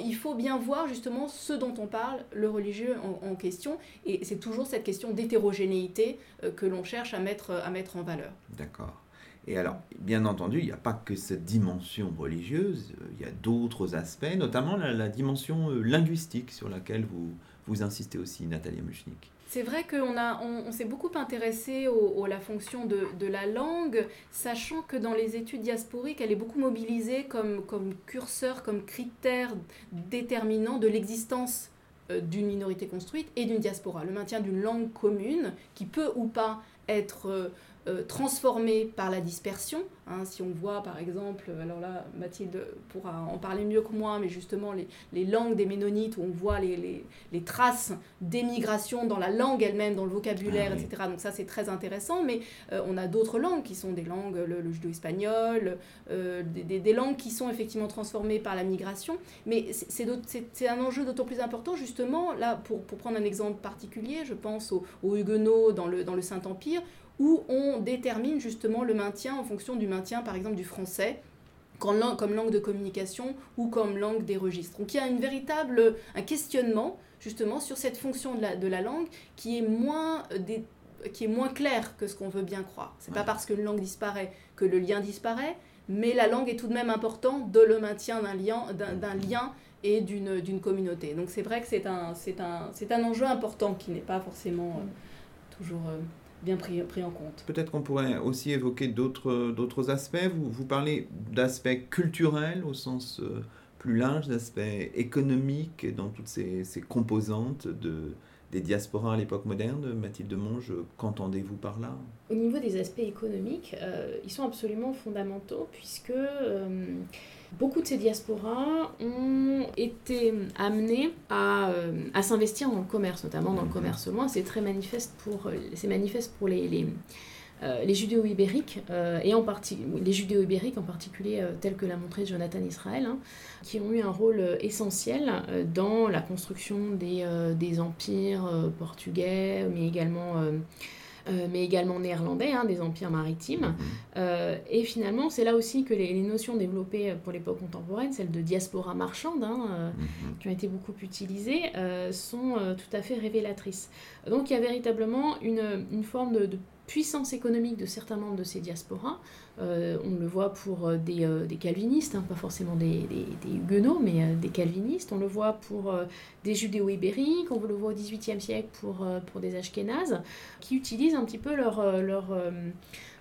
il faut bien voir justement ce dont on parle, le religieux en, question, et c'est toujours cette question d'hétérogénéité euh, que l'on cherche à mettre, à mettre en valeur. D'accord. Et alors, bien entendu, il n'y a pas que cette dimension religieuse, il y a d'autres aspects, notamment la, dimension linguistique sur laquelle vous, vous insistez aussi, Nathalie Muchnik. C'est vrai qu'on on, s'est beaucoup intéressé à la fonction de, de, la langue, sachant que dans les études diasporiques, elle est beaucoup mobilisée comme, comme curseur, comme critère déterminant de l'existence euh, d'une minorité construite et d'une diaspora. Le maintien d'une langue commune qui peut ou pas être euh, transformée par la dispersion, Hein, si on voit par exemple, alors là Mathilde pourra en parler mieux que moi, mais justement les, les langues des Ménonites où on voit les, les, les traces d'émigration dans la langue elle-même, dans le vocabulaire, ah etc. Donc ça c'est très intéressant, mais euh, on a d'autres langues qui sont des langues, le, le judo-espagnol, euh, des, des, langues qui sont effectivement transformées par la migration, mais c'est un enjeu d'autant plus important justement, là pour, pour, prendre un exemple particulier, je pense aux, aux Huguenots dans le, dans le Saint-Empire, où on détermine justement le maintien en fonction du maintien, par exemple, du français comme langue de communication ou comme langue des registres. Donc il y a une véritable, un questionnement justement sur cette fonction de la, de la langue qui est moins des, qui est moins clair que ce qu'on veut bien croire. C'est pas parce qu'une langue disparaît que le lien disparaît, mais la langue est tout de même importante de le maintien d'un lien, d'un lien et d'une communauté. Donc c'est vrai que c'est un, un, un enjeu important qui n'est pas forcément euh, toujours... Euh, bien pris, pris en compte. Peut-être qu'on pourrait aussi évoquer d'autres aspects. Vous, vous parlez d'aspects culturels au sens plus large, d'aspects économiques dans toutes ces, ces composantes de, des diasporas à l'époque moderne. Mathilde Monge, qu'entendez-vous par là? Au niveau des aspects économiques, euh, ils sont absolument fondamentaux puisque euh, beaucoup de ces diasporas ont été amenés à, euh, à s'investir dans le commerce, notamment dans le mhm. commerce loin. C'est très manifeste pour, c'est manifeste pour les, les les judéo-ibériques, et en partie, les judéo-ibériques en particulier, tels que l'a montré Jonathan Israël, hein, qui ont eu un rôle euh, essentiel euh, dans la construction des, euh, des empires portugais, mais également, mais également néerlandais, hein, des empires maritimes. Mhm. et finalement, c'est là aussi que les, les, notions développées pour l'époque contemporaine, celles de diaspora marchande, hein, mhm. qui ont été beaucoup utilisées, sont tout à fait révélatrices. Donc il y a véritablement une, une forme de, de puissance économique de certains membres de ces diasporas. Euh, on le voit pour euh, des, euh, des calvinistes, hein, pas forcément des, des, huguenots, mais des calvinistes. On le voit pour des judéo-ibériques, on le voit au XVIIIe siècle pour, pour des ashkénazes, qui utilisent un petit peu leur, leur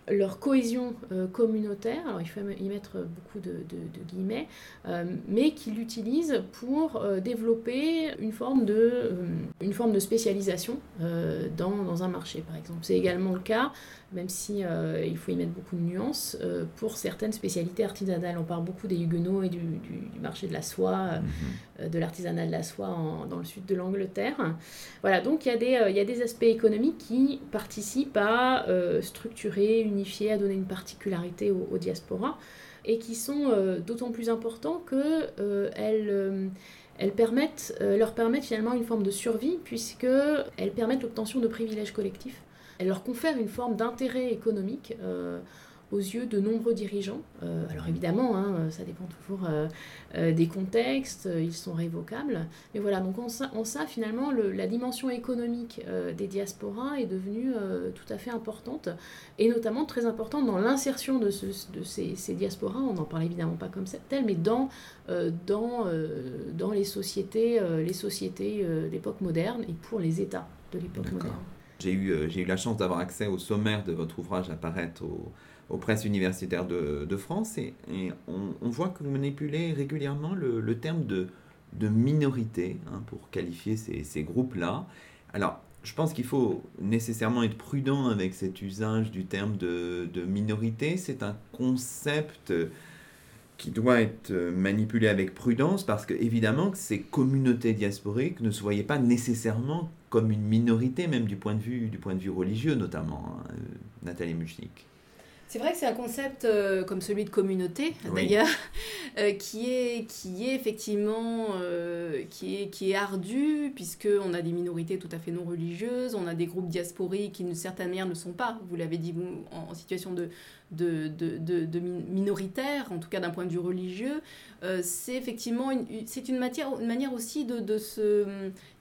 leur cohésion euh, communautaire, alors il faut y mettre beaucoup de, guillemets, euh, mais qu'ils l'utilisent pour euh, développer une forme de, une forme de spécialisation dans, dans, un marché, par exemple. C'est également le cas, même si il faut y mettre beaucoup de nuances, pour certaines spécialités artisanales. On parle beaucoup des huguenots et du, du, marché de la soie, mhm. de l'artisanat de la soie dans le sud de l'Angleterre. Voilà, donc il y, a des, il y a des aspects économiques qui participent à structurer une à donner une particularité aux, diasporas, et qui sont euh, d'autant plus importants qu'elles euh, euh, elles permettent, leur permettent finalement une forme de survie, puisqu'elles permettent l'obtention de privilèges collectifs. Elles leur confèrent une forme d'intérêt économique aux yeux de nombreux dirigeants. Euh, alors évidemment, hein, euh, ça dépend toujours euh, des contextes, ils sont révocables. Mais voilà, donc en ça, finalement, la dimension économique des diasporas est devenue tout à fait importante, et notamment très importante dans l'insertion de, ces, diasporas, on n'en parle évidemment pas comme tel, mais dans les sociétés, les sociétés d'époque moderne et pour les États de l'époque moderne. J'ai eu, j'ai eu la chance d'avoir accès au sommaire de votre ouvrage à paraître au, aux presses universitaires de, de France et, on, voit que vous manipulez régulièrement le, terme de, de minorité hein, pour qualifier ces, ces groupes-là. Alors, je pense qu'il faut nécessairement être prudent avec cet usage du terme de, de minorité. C'est un concept qui doit être manipulé avec prudence parce que évidemment que ces communautés diasporiques ne se voyaient pas nécessairement comme une minorité, même du point de vue, du point de vue religieux notamment, hein, Nathalie Muchnik. C'est vrai que c'est un concept euh, comme celui de communauté, d'ailleurs, <laughs> euh, qui, est, qui est effectivement euh, qui est, qui est ardu, puisqu'on a des minorités tout à fait non religieuses, on a des groupes diasporiques qui, d'une certaine manière, ne sont pas, vous l'avez dit, en, situation de, de, de, de, minoritaire, en tout cas d'un point de vue religieux, euh, c'est effectivement une, c'est une, matière, une manière aussi de, de se...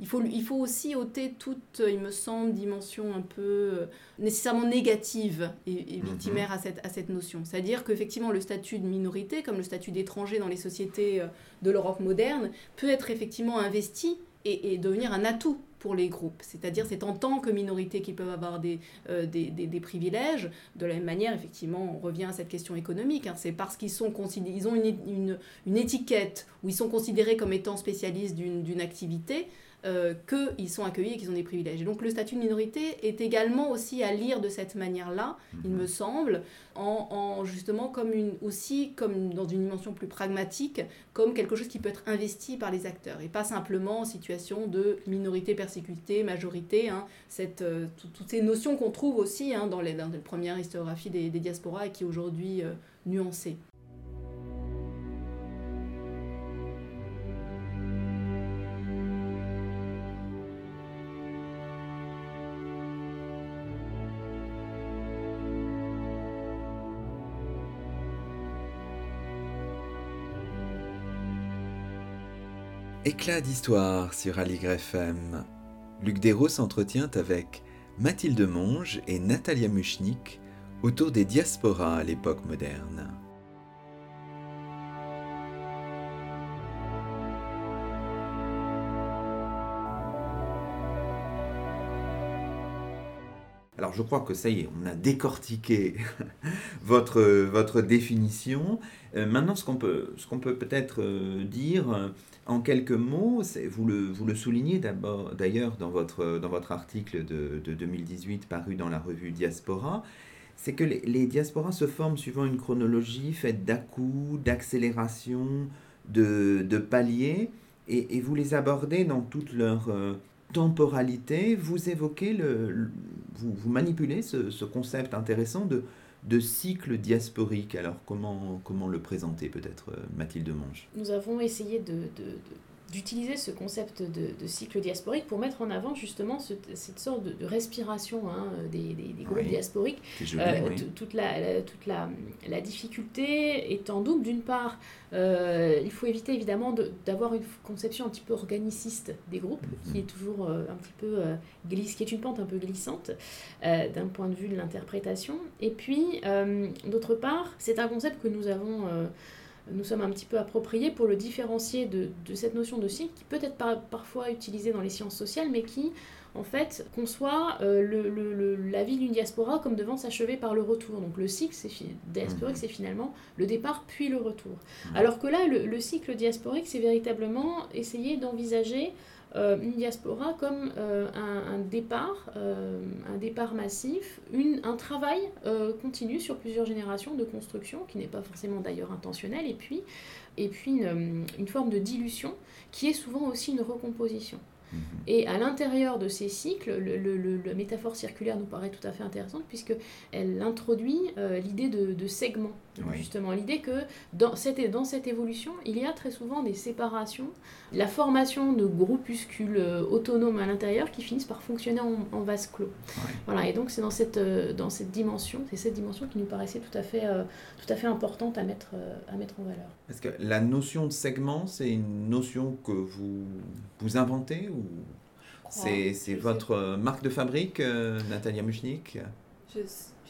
Il faut, il faut aussi ôter toute, il me semble, dimension un peu euh, nécessairement négative et, mhm. victimaire à, cette, à cette notion. C'est-à-dire qu'effectivement le statut de minorité, comme le statut d'étranger dans les sociétés euh, de l'Europe moderne, peut être effectivement investi et, et devenir un atout pour les groupes. C'est-à-dire c'est en tant que minorité qu'ils peuvent avoir des, euh, des, privilèges. De la même manière, effectivement, on revient à cette question économique. Hein. C'est parce qu'ils sont ils ont une, une, une, étiquette où ils sont considérés comme étant spécialistes d'une activité euh, qu'ils sont accueillis et qu'ils ont des privilèges. donc le statut de minorité est également aussi à lire de cette manière-là, il me mhm. semble, en, justement comme une, aussi comme dans une dimension plus pragmatique, comme quelque chose qui peut être investi par les acteurs et pas simplement en situation de minorité persécutée, majorité, hein, cette, euh, toutes ces notions qu'on trouve aussi hein, dans, les, dans, les, premières historiographies des, diasporas et qui aujourd'hui euh, nuancées. Éclat d'histoire sur Aligre FM. Luc Dérault s'entretient avec Mathilde Monge et Natalia Muchnik autour des diasporas à l'époque moderne. Alors je crois que ça y est, on a décortiqué <laughs> votre, votre définition. Euh, maintenant, ce qu'on peut, ce qu'on peut peut-être euh, dire euh, en quelques mots, vous le, vous le soulignez d'ailleurs dans votre, dans votre article de, de 2018 paru dans la revue Diaspora, c'est que les, les, diasporas se forment suivant une chronologie faite d'à-coups, d'accélération, de, de paliers, et, et, vous les abordez dans toute leur temporalité. Vous évoquez, le, vous, vous manipulez ce, ce concept intéressant de, de cycle diasporique. Alors comment, comment le présenter peut-être, euh, Mathilde Monge? Nous avons essayé de, de, d'utiliser ce concept de, cycle diasporique pour mettre en avant justement cette sorte de, respiration hein, des, des, groupes diasporiques. euh, Toute, la, toute la, la, difficulté étant double. D'une part, euh, il faut éviter évidemment d'avoir une conception un petit peu organiciste des groupes, qui est toujours euh, un petit peu glisse, qui est une pente un peu glissante d'un point de vue de l'interprétation. Et puis, d'autre part, c'est un concept que nous avons nous sommes un petit peu appropriés pour le différencier de, de cette notion de cycle qui peut être parfois utilisée dans les sciences sociales, mais qui, en fait, conçoit euh, le, le, la vie d'une diaspora comme devant s'achever par le retour. Donc le cycle diasporique, mhm. c'est finalement le départ puis le retour. Mhm. Alors que là, le, le cycle diasporique, c'est véritablement essayer d'envisager euh, une diaspora comme euh, un, départ, euh, un départ massif, un travail continu sur plusieurs générations de construction, qui n'est pas forcément d'ailleurs intentionnel, et puis, une forme de dilution qui est souvent aussi une recomposition. Et à l'intérieur de ces cycles, le, le, la métaphore circulaire nous paraît tout à fait intéressante puisqu'elle introduit euh, l'idée de, de segment. Justement, l'idée que dans cette, dans cette évolution, il y a très souvent des séparations, la formation de groupuscules euh, autonomes à l'intérieur qui finissent par fonctionner en, en vase clos. Voilà, et donc c'est dans cette, euh, dans cette dimension, c'est cette dimension qui nous paraissait tout à fait, tout à fait importante à mettre, à mettre en valeur. Est-ce que la notion de segment, c'est une notion que vous, vous inventez ou c'est votre marque de fabrique, euh, Natalia Muchnik? Je,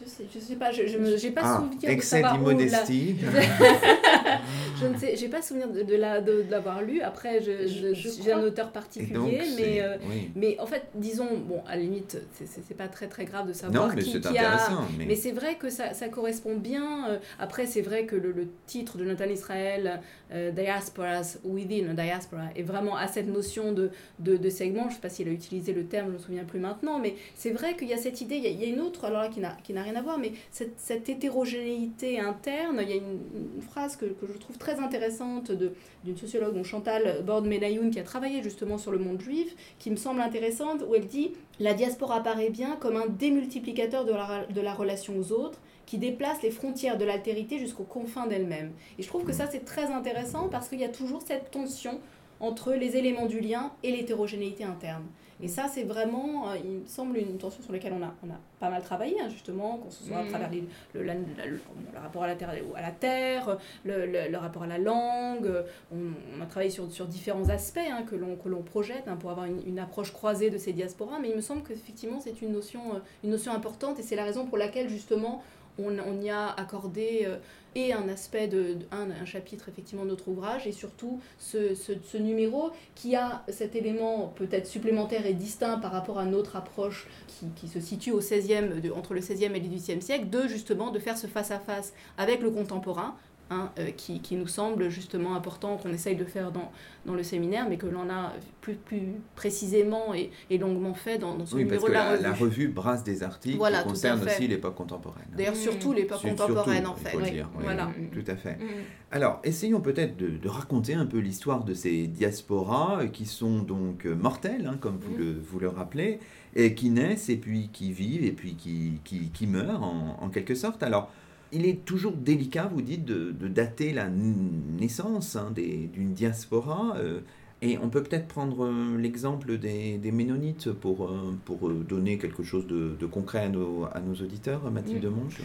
je sais, je sais pas, je n'ai pas ah, souvenir excès d'immodestie. <laughs> je ne sais, j'ai pas souvenir de, de, la, de, l'avoir lu. Après, j'ai un auteur particulier, mais, euh, mais en fait, disons, bon, à la limite, c'est pas très très grave de savoir non, mais qui, qui a. Mais, mais c'est vrai que ça, ça correspond bien. Euh, après, c'est vrai que le, le, titre de Nathan Israël, euh, Diasporas Within a Diaspora, est vraiment à cette notion de, de, de segment. Je sais pas s'il a utilisé le terme, je me souviens plus maintenant, mais c'est vrai qu'il y a cette idée. Il y a, il y a une autre, alors là, qui n'a rien voir, mais cette, hétérogénéité interne, il y a une, phrase que, je trouve très intéressante d'une sociologue, donc Chantal Bord-Menayoun, qui a travaillé justement sur le monde juif, qui me semble intéressante, où elle dit La diaspora apparaît bien comme un démultiplicateur de la, de la relation aux autres, qui déplace les frontières de l'altérité jusqu'aux confins d'elle-même. Et je trouve que ça, c'est très intéressant parce qu'il y a toujours cette tension entre les éléments du lien et l'hétérogénéité interne. Et ça, c'est vraiment, euh, il me semble, une tension sur laquelle on a, on a pas mal travaillé, hein, justement, qu'on se soit à mmh. travers les, le, la, la, le, le, rapport à la terre, à la terre le, le rapport à la langue. On, on, a travaillé sur, sur différents aspects hein, que l'on projette hein, pour avoir une, une, approche croisée de ces diasporas. Mais il me semble qu'effectivement, c'est une notion, euh, une notion importante et c'est la raison pour laquelle, justement, on, y a accordé euh, et un aspect de, un, chapitre effectivement de notre ouvrage et surtout ce, ce, numéro qui a cet élément peut-être supplémentaire et distinct par rapport à notre approche qui, qui se situe au 16e, de, entre le 16e et le 18e siècle, de justement de faire ce face-à-face -face avec le contemporain hein, euh, qui, qui, nous semble justement important qu'on essaye de faire dans, dans le séminaire, mais que l'on a plus, plus précisément et, et longuement fait dans, dans ce oui, numéro parce que de la, la revue. La revue brasse des articles voilà, qui concernent aussi l'époque contemporaine. D'ailleurs, surtout l'époque contemporaine, en fait. Oui, dire, oui, voilà. Tout à fait. Mmh. Alors, essayons peut-être de, de, raconter un peu l'histoire de ces diasporas qui sont donc mortelles, hein, comme vous, mmh. le, vous le rappelez, et qui naissent et puis qui vivent et puis qui, qui, qui meurent en, en quelque sorte. Alors, il est toujours délicat, vous dites, de, de dater la naissance hein, d'une diaspora. Euh, et on peut peut-être prendre euh, l'exemple des, des, Ménonites pour, euh, pour donner quelque chose de, de concret à nos, à nos, auditeurs, Mathilde mmh. Monge?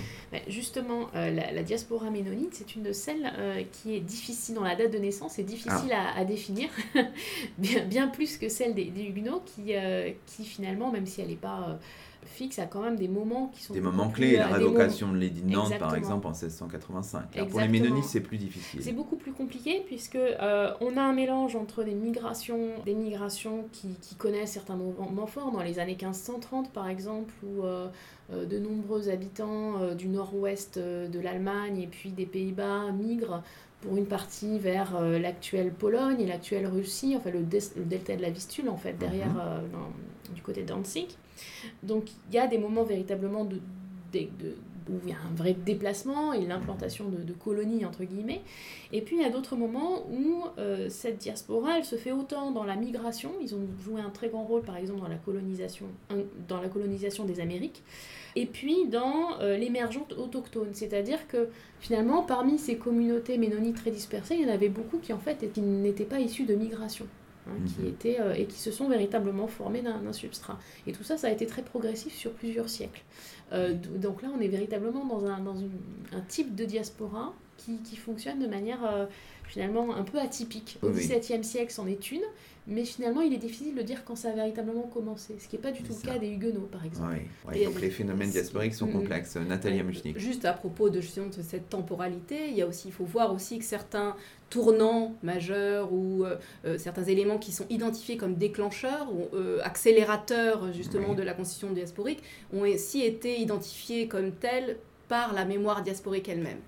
Justement, euh, la, la, diaspora ménonite, c'est une de celles qui est difficile dans la date de naissance et difficile ah. à, à, définir, <laughs> bien, bien, plus que celle des, des Huguenots, qui, qui finalement, même si elle n'est pas fixe à quand même des moments qui sont des moments clés, la révocation de l'édit de Nantes par exemple en 1685. pour les Ménonistes, c'est plus difficile. C'est beaucoup plus compliqué puisque euh, on a un mélange entre des migrations, des migrations qui, qui, connaissent certains moments forts dans les années 1530 par exemple où euh, euh, de nombreux habitants du nord-ouest de l'Allemagne et puis des Pays-Bas migrent pour une partie vers l'actuelle Pologne et l'actuelle Russie, enfin le, delta de la Vistule en fait derrière mhm. du côté de Danzig. Donc il y a des moments véritablement où il y a un vrai déplacement et l'implantation de, colonies, entre guillemets. Et puis il y a d'autres moments où euh, cette diaspora, se fait autant dans la migration, ils ont joué un très grand rôle par exemple dans la colonisation, des Amériques, et puis dans euh, l'émergente autochtone. C'est-à-dire que finalement, parmi ces communautés ménonites très dispersées, il y en avait beaucoup qui en fait n'étaient pas issus de migration. Hein, qui mhm. étaient, euh, et qui se sont véritablement formés d'un substrat. Et tout ça, ça a été très progressif sur plusieurs siècles. Euh, donc là, on est véritablement dans un, dans une, un type de diaspora qui, qui fonctionne de manière euh, finalement un peu atypique. Au XVIIe siècle, c'en est une, mais finalement, il est difficile de dire quand ça a véritablement commencé, ce qui n'est pas du tout le cas des Huguenots, par exemple. Oui, donc les phénomènes diasporiques sont complexes. Nathalie Amuchnik. Juste à propos de, justement, de cette temporalité, il, y a aussi, il faut voir aussi que certains tournants majeurs ou euh, euh, certains éléments qui sont identifiés comme déclencheurs ou euh, accélérateurs justement de la constitution diasporique ont aussi été identifiés comme tels par la mémoire diasporique elle-même.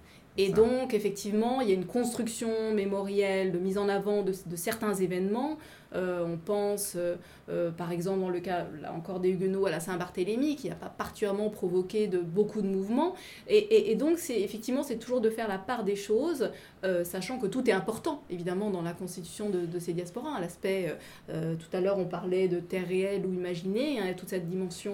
Et donc, effectivement, il y a une construction mémorielle de mise en avant de, de certains événements euh, on pense, euh, euh, par exemple, dans le cas, là encore, des Huguenots à la Saint-Barthélemy, qui n'a pas particulièrement provoqué de, beaucoup de mouvements. Et, donc, c'est, effectivement, c'est toujours de faire la part des choses, sachant que tout est important, évidemment, dans la constitution de, ces diasporas. L'aspect, tout à l'heure, on parlait de terre réelle ou imaginée, hein, toute cette dimension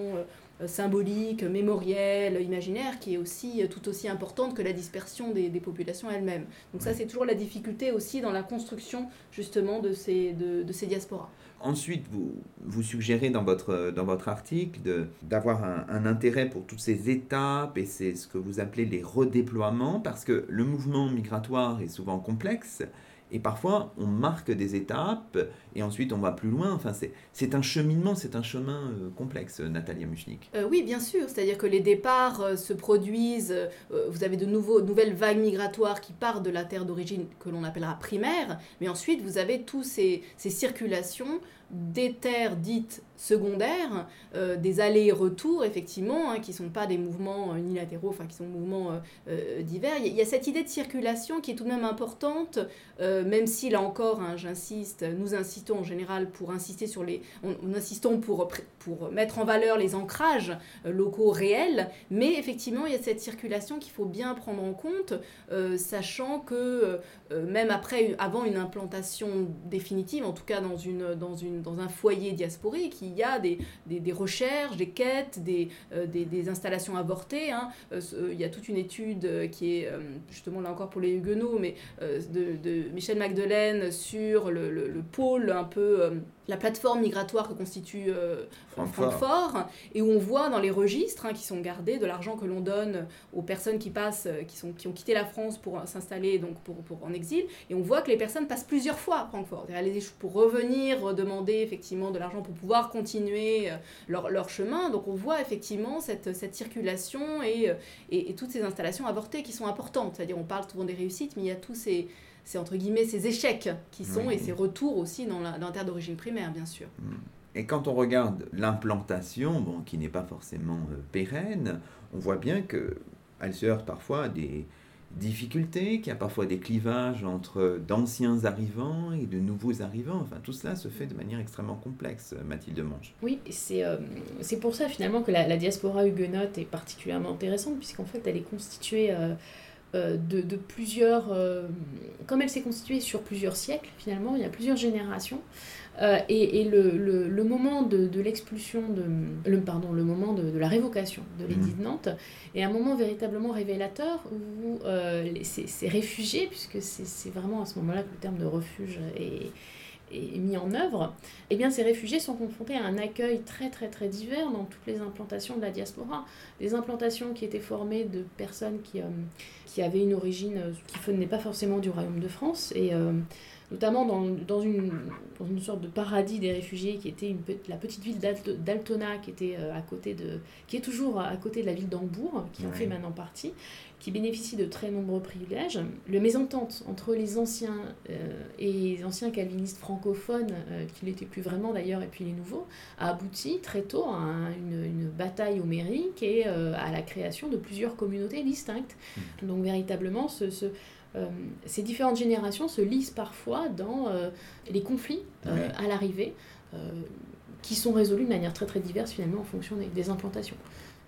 symbolique, mémorielle, imaginaire, qui est aussi euh, tout aussi importante que la dispersion des, populations elles-mêmes. Donc ça, c'est toujours la difficulté aussi dans la construction justement de ces, de, ces diasporas. Ensuite, vous, vous suggérez dans votre, dans votre article d'avoir un, un, intérêt pour toutes ces étapes et c'est ce que vous appelez les redéploiements, parce que le mouvement migratoire est souvent complexe et parfois, on marque des étapes et ensuite on va plus loin. Enfin, c'est un cheminement, c'est un chemin euh, complexe, Nathalie Muchnik. Euh, oui, bien sûr. C'est-à-dire que les départs euh, se produisent, vous avez de nouvelles vagues migratoires qui partent de la terre d'origine que l'on appellera primaire, mais ensuite vous avez tous ces, ces circulations des terres dites secondaires, euh, des allers-retours, effectivement, hein, qui ne sont pas des mouvements unilatéraux, enfin qui sont mouvements euh, euh, divers. Il y, a cette idée de circulation qui est tout de même importante, même si, là encore, hein, j'insiste, nous insistons en général pour insister sur les... On, insistons pour, pour mettre en valeur les ancrages locaux réels, mais effectivement, il y a cette circulation qu'il faut bien prendre en compte, sachant que même après, avant une implantation définitive, en tout cas dans, une, dans, une, dans un foyer diasporique, il y a des, des, recherches, des quêtes, des, euh, des, installations avortées. Hein. Euh, euh, il y a toute une étude qui est, justement là encore pour les Huguenots, mais de, Michel Magdelaine sur le, le pôle un peu la plateforme migratoire que constitue euh, Francfort, et où on voit dans les registres hein, qui sont gardés de l'argent que l'on donne aux personnes qui passent, euh, qui, sont, qui ont quitté la France pour s'installer donc pour, pour, en exil, et on voit que les personnes passent plusieurs fois à Francfort, pour revenir demander effectivement de l'argent pour pouvoir continuer euh, leur, leur, chemin. Donc on voit effectivement cette, cette circulation et, et, et toutes ces installations avortées qui sont importantes. C'est-à-dire on parle souvent des réussites, mais il y a tous ces c'est entre guillemets ces échecs qui sont et ces retours aussi dans la, terre d'origine primaire, bien sûr. Mm. Et quand on regarde l'implantation, bon, qui n'est pas forcément euh, pérenne, on voit bien qu'elle se heurte parfois à des difficultés, qu'il y a parfois des clivages entre d'anciens arrivants et de nouveaux arrivants. Enfin, tout cela se fait de manière extrêmement complexe, Mathilde Monge. Oui, c'est euh, c'est pour ça finalement que la, diaspora huguenote est particulièrement intéressante, puisqu'en fait elle est constituée... Euh, euh, de, de, plusieurs... Euh, comme elle s'est constituée sur plusieurs siècles, finalement, il y a plusieurs générations. Euh, et, et le, le, le, moment de, de l'expulsion, de, le, pardon, le moment de, de la révocation de l'édit de. Nantes est un moment véritablement révélateur où ces, ces, réfugiés, puisque c'est vraiment à ce moment-là que le terme de refuge est, est mis en œuvre, eh bien ces réfugiés sont confrontés à un accueil très très très divers dans toutes les implantations de la diaspora. Des implantations qui étaient formées de personnes qui, euh, qui avaient une origine euh, qui venait pas forcément du royaume de France et euh, notamment dans, dans, une, dans, une, sorte de paradis des réfugiés qui était une, la petite ville d'Altona, qui était à côté de, qui est toujours à côté de la ville d'Hambourg, qui en fait maintenant partie, qui bénéficie de très nombreux privilèges. Le mésentente entre les anciens et les anciens calvinistes francophones, qui n'étaient plus vraiment d'ailleurs, et puis les nouveaux, a abouti très tôt à une, une, bataille homérique et à la création de plusieurs communautés distinctes. Mmh. Donc véritablement, ce, ce euh, ces différentes générations se lisent parfois dans euh, les conflits euh, à l'arrivée, qui sont résolus de manière très très diverse finalement en fonction des, implantations.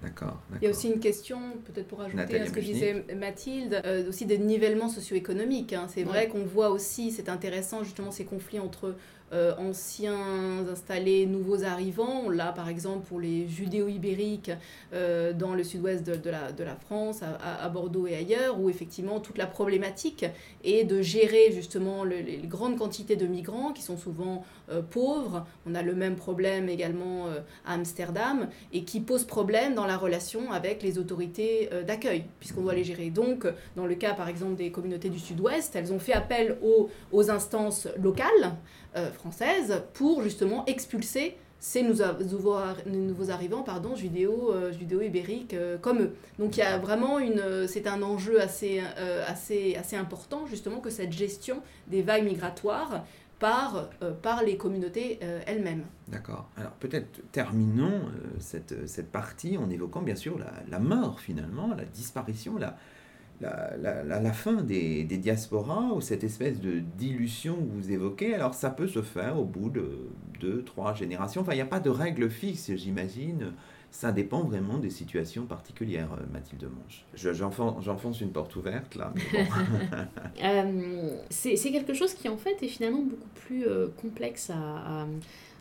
D'accord. Il y a aussi une question, peut-être pour ajouter à ce que disait Mathilde, aussi des nivellements socio-économiques. Hein. C'est vrai qu'on voit aussi, c'est intéressant justement ces conflits entre euh, anciens installés, nouveaux arrivants. Là, par exemple, pour les judéo-ibériques euh, dans le sud-ouest de, la, la, France, à, Bordeaux et ailleurs, où effectivement toute la problématique est de gérer justement les grandes quantités de migrants qui sont souvent euh, pauvres. On a le même problème également à Amsterdam et qui pose problème dans la relation avec les autorités d'accueil, puisqu'on doit les gérer. Donc, dans le cas par exemple des communautés du sud-ouest, elles ont fait appel aux instances locales. Euh, française pour justement expulser ces nouveaux, nouveaux arrivants pardon, judéo, euh, judéo-ibériques euh, comme eux. Donc il y a vraiment une, c'est un enjeu assez, assez, assez important justement que cette gestion des vagues migratoires par, par les communautés elles-mêmes. D'accord. Alors peut-être terminons cette, cette partie en évoquant bien sûr la, la mort finalement, la disparition, la, la, la, fin des, des, diasporas ou cette espèce de dilution que vous évoquez, alors ça peut se faire au bout de deux, trois générations. Enfin, il n'y a pas de règle fixe, j'imagine. Ça dépend vraiment des situations particulières, euh, Mathilde Monge. J'enfonce une porte ouverte là. <laughs> <laughs> euh, c'est quelque chose qui en fait est finalement beaucoup plus euh, complexe à, à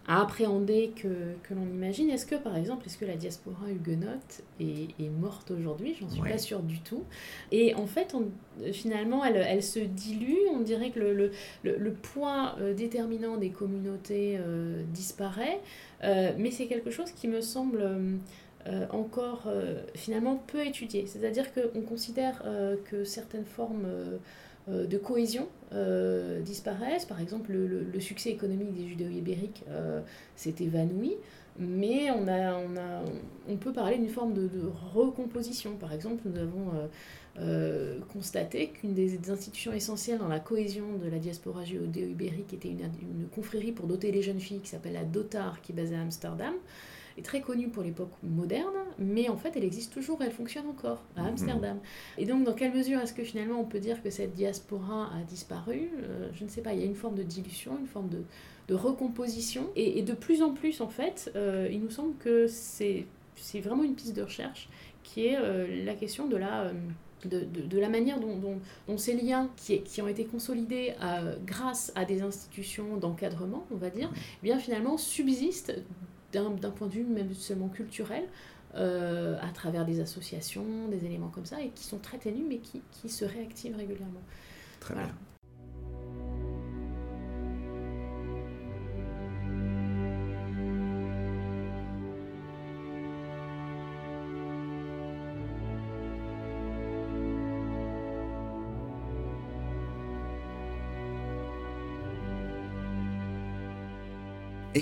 à appréhender que, que l'on imagine. Est-ce que, par exemple, est-ce que la diaspora huguenote est, est morte aujourd'hui? J'en suis pas sûre du tout. Et en fait, on, finalement, elle, elle, se dilue. On dirait que le, le, le, poids euh, déterminant des communautés euh, disparaît. Euh, mais c'est quelque chose qui me semble... encore finalement peu étudié. C'est-à-dire qu'on considère que certaines formes de cohésion euh, disparaissent. Par exemple, le, succès économique des judéo-ibériques euh, s'est évanoui, mais on, a, peut parler d'une forme de, recomposition. Par exemple, nous avons constaté qu'une des, institutions essentielles dans la cohésion de la diaspora judéo-ibérique était une, une confrérie pour doter les jeunes filles qui s'appelle la DOTAR, qui est basée à Amsterdam est très connue pour l'époque moderne, mais en fait elle existe toujours, elle fonctionne encore à mhm. Amsterdam. Et donc dans quelle mesure est-ce que finalement on peut dire que cette diaspora a disparu? Euh, Je ne sais pas, il y a une forme de dilution, une forme de, de recomposition, et, de plus en plus en fait, euh, il nous semble que c'est vraiment une piste de recherche qui est euh, la question de la... De, de, la manière dont, dont, ces liens qui, qui, ont été consolidés grâce à des institutions d'encadrement, on va dire, eh bien finalement subsistent d'un point de vue même seulement culturel, euh, à travers des associations, des éléments comme ça, et qui sont très ténus, mais qui, qui se réactivent régulièrement. Très bien.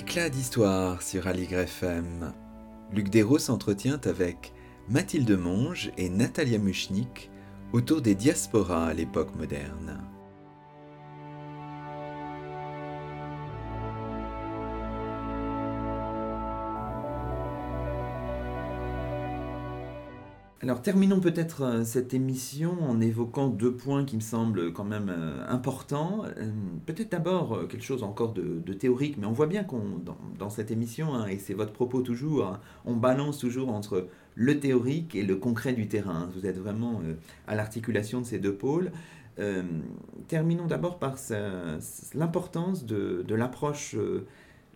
Éclat d'histoire sur Aligre FM. Luc Dérault s'entretient avec Mathilde Monge et Natalia Muchnik autour des diasporas à l'époque moderne. Alors terminons peut-être euh, cette émission en évoquant deux points qui me semblent quand même euh, importants. Euh, peut-être d'abord quelque chose encore de, théorique, mais on voit bien qu'on dans, cette émission, hein, et c'est votre propos toujours, hein, on balance toujours entre le théorique et le concret du terrain. Vous êtes vraiment à l'articulation de ces deux pôles. terminons d'abord par l'importance de, de l'approche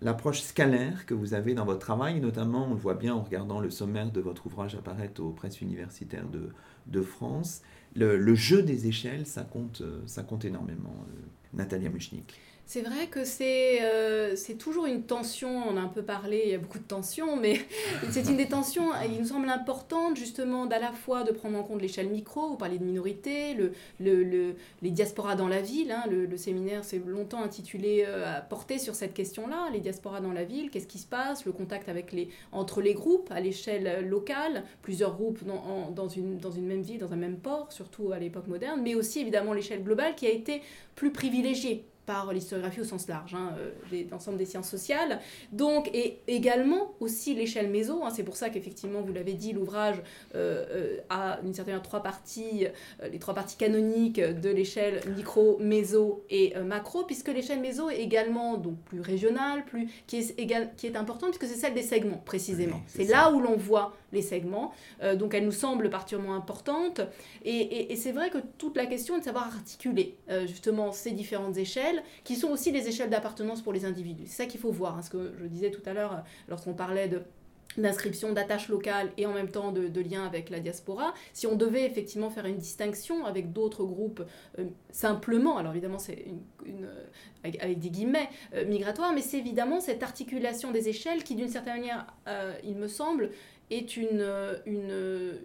l'approche scalaire que vous avez dans votre travail, notamment on le voit bien en regardant le sommaire de votre ouvrage apparaître aux presses universitaires de, France. Le, jeu des échelles, ça compte, compte énormément. Euh, Natalia Muchnik. C'est vrai que c'est euh, toujours une tension, on a un peu parlé, il y a beaucoup de tensions, mais <laughs> c'est une des tensions, il nous semble importante justement d'à la fois de prendre en compte l'échelle micro, vous parlez de minorité, le, le, le, les diasporas dans la ville, hein, le, séminaire s'est longtemps intitulé euh, à porter sur cette question-là, les diasporas dans la ville, qu'est-ce qui se passe, le contact avec les, entre les groupes à l'échelle locale, plusieurs groupes dans, une, dans une même ville, dans un même port, surtout à l'époque moderne, mais aussi évidemment l'échelle globale qui a été plus privilégiée par l'historiographie au sens large, hein, euh, l'ensemble des sciences sociales. Donc, et également aussi l'échelle méso, hein, c'est pour ça qu'effectivement, vous l'avez dit, l'ouvrage euh, euh, a une certaine trois parties, les trois parties canoniques de l'échelle micro, méso et macro, puisque l'échelle méso est également donc, plus régionale, plus, qui, est égal, qui est importante, puisque c'est celle des segments, précisément. c'est là où l'on voit les segments. donc, elle nous semble particulièrement importante. Et, et c'est vrai que toute la question est de savoir articuler justement ces différentes échelles qui sont aussi les échelles d'appartenance pour les individus. C'est ça qu'il faut voir, hein, ce que je disais tout à l'heure euh, lorsqu'on parlait d'inscription, d'attache locale et en même temps de, de, lien avec la diaspora. Si on devait effectivement faire une distinction avec d'autres groupes euh, simplement, alors évidemment c'est une, euh, avec, des guillemets migratoires, mais c'est évidemment cette articulation des échelles qui d'une certaine manière, il me semble, est une, une,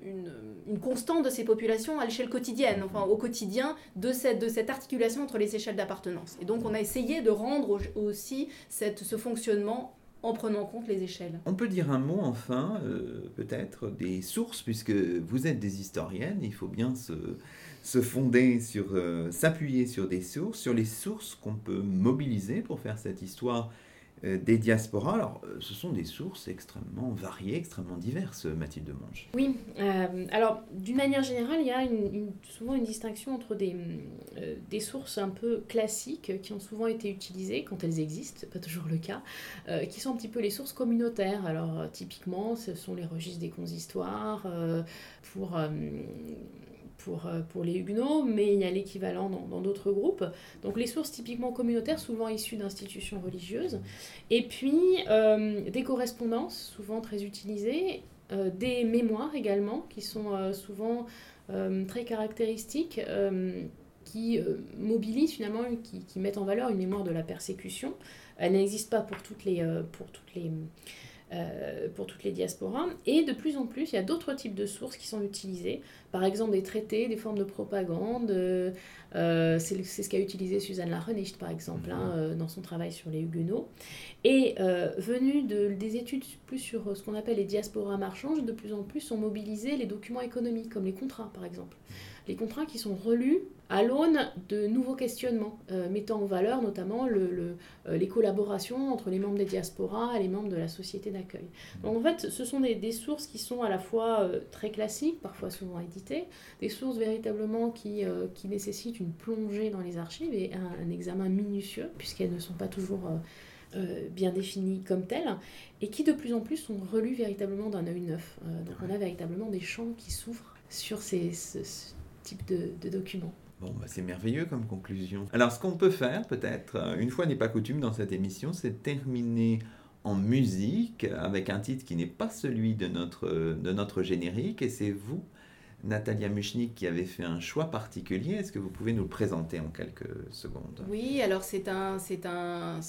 une, une, constante de ces populations à l'échelle quotidienne, enfin au quotidien, de cette, de cette articulation entre les échelles d'appartenance. Et donc on a essayé de rendre aussi cette, ce fonctionnement en prenant en compte les échelles. On peut dire un mot enfin, euh, peut-être, des sources, puisque vous êtes des historiennes, il faut bien se, se fonder sur, euh, s'appuyer sur des sources, sur les sources qu'on peut mobiliser pour faire cette histoire des diasporas. Alors, euh, ce sont des sources extrêmement variées, extrêmement diverses, Mathilde Monge. Oui, euh, alors d'une manière générale, il y a souvent une distinction entre des, sources un peu classiques qui ont souvent été utilisées quand elles existent, pas toujours le cas, qui sont un petit peu les sources communautaires. Alors, typiquement, ce sont les registres des consistoires pour pour, euh, pour les Huguenots, mais il y a l'équivalent dans d'autres groupes. Donc les sources typiquement communautaires, souvent issues d'institutions religieuses. Et puis euh, des correspondances, souvent très utilisées, euh, des mémoires également, qui sont souvent très caractéristiques, qui mobilisent finalement, qui, qui, mettent en valeur une mémoire de la persécution. Elle n'existe pas pour toutes les... pour toutes les euh, pour toutes les diasporas. Et de plus en plus, il y a d'autres types de sources qui sont utilisées. Par exemple, des traités, des formes de propagande. Euh, c'est ce qu'a utilisé Suzanne Larrenicht, par exemple, hein, mhm. euh, dans son travail sur les Huguenots. Et venu de, des études plus sur ce qu'on appelle les diasporas marchandes, de plus en plus sont mobilisés les documents économiques, comme les contrats, par exemple les contrats qui sont relus à l'aune de nouveaux questionnements, euh, mettant en valeur notamment le, euh, les collaborations entre les membres des diasporas et les membres de la société d'accueil. Donc en fait, ce sont des, sources qui sont à la fois euh, très classiques, parfois souvent éditées, des sources véritablement qui, qui nécessitent une plongée dans les archives et un, examen minutieux, puisqu'elles ne sont pas toujours... bien définies comme telles, et qui de plus en plus sont relues véritablement d'un œil neuf. donc on a véritablement des champs qui s'ouvrent sur ces, type de, document. Bon, bah c'est merveilleux comme conclusion. Alors, ce qu'on peut faire, peut-être, euh, une fois n'est pas coutume dans cette émission, c'est terminer en musique avec un titre qui n'est pas celui de notre, de notre générique, et c'est vous Natalia Muchnik qui avait fait un choix particulier. Est-ce que vous pouvez nous le présenter en quelques secondes? Oui, alors c'est un, c'est un,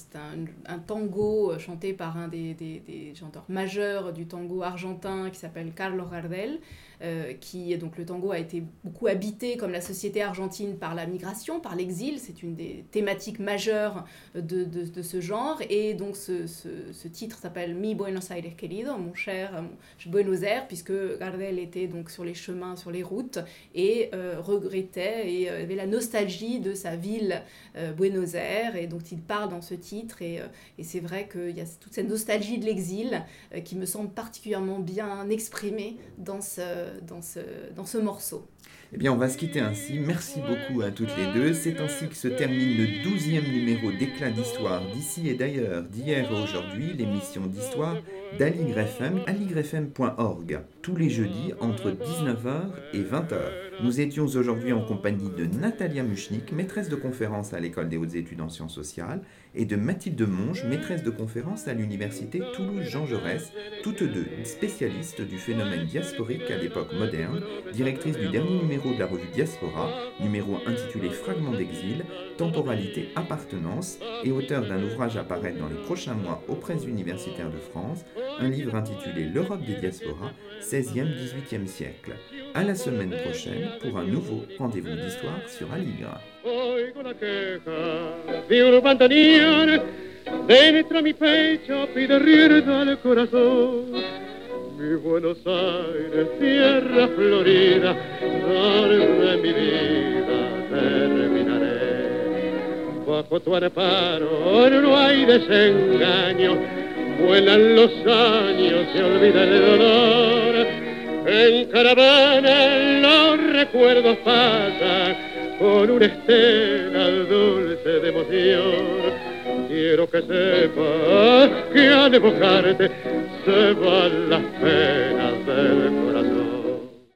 un, tango euh, chanté par un des, des, chanteurs majeurs du tango argentin qui s'appelle Carlos Gardel. Euh, qui donc le tango a été beaucoup habité comme la société argentine par la migration, par l'exil. C'est une des thématiques majeures de, de, ce genre. Et donc ce, ce, titre s'appelle Mi Buenos Aires querido, mon cher Buenos Aires, puisque Gardel était donc sur les chemins les routes et euh, regrettait et euh, avait la nostalgie de sa ville euh, Buenos Aires et dont il parle dans ce titre et, et c'est vrai qu'il y a toute cette nostalgie de l'exil qui me semble particulièrement bien exprimée dans ce, dans ce, dans ce morceau. Eh bien, on va se quitter ainsi. Merci beaucoup à toutes les deux. C'est ainsi que se termine le douzième numéro d'Éclat d'Histoire d'ici et d'ailleurs, d'hier et aujourd'hui, l'émission d'histoire d'Aligre FM, aligrefm.org, tous les jeudis entre 19h et 20h. Nous étions aujourd'hui en compagnie de Natalia Muchnik, maîtresse de conférence à l'École des hautes études en sciences sociales, et de Mathilde Monge, maîtresse de conférence à l'Université Toulouse-Jean Jaurès, toutes deux spécialistes du phénomène diasporique à l'époque moderne, directrice du dernier numéro de la revue Diaspora, numéro intitulé Fragments d'exil, temporalité, appartenance, et auteur d'un ouvrage à paraître dans les prochains mois aux presses universitaires de France, un livre intitulé L'Europe des diasporas, 16e-18e siècle. À la semaine prochaine pour un nouveau rendez-vous d'histoire sur Aligre. dentro mi pecho pide rienda al corazón. Mi Buenos Aires, tierra florida, donde mi vida terminaré. Bajo tu amparo no hay desengaño, vuelan los años, se olvida el dolor. En caravana los recuerdos pasan con una estela dulce de emoción quiero que sepas que al evocarte se van las penas del corazón.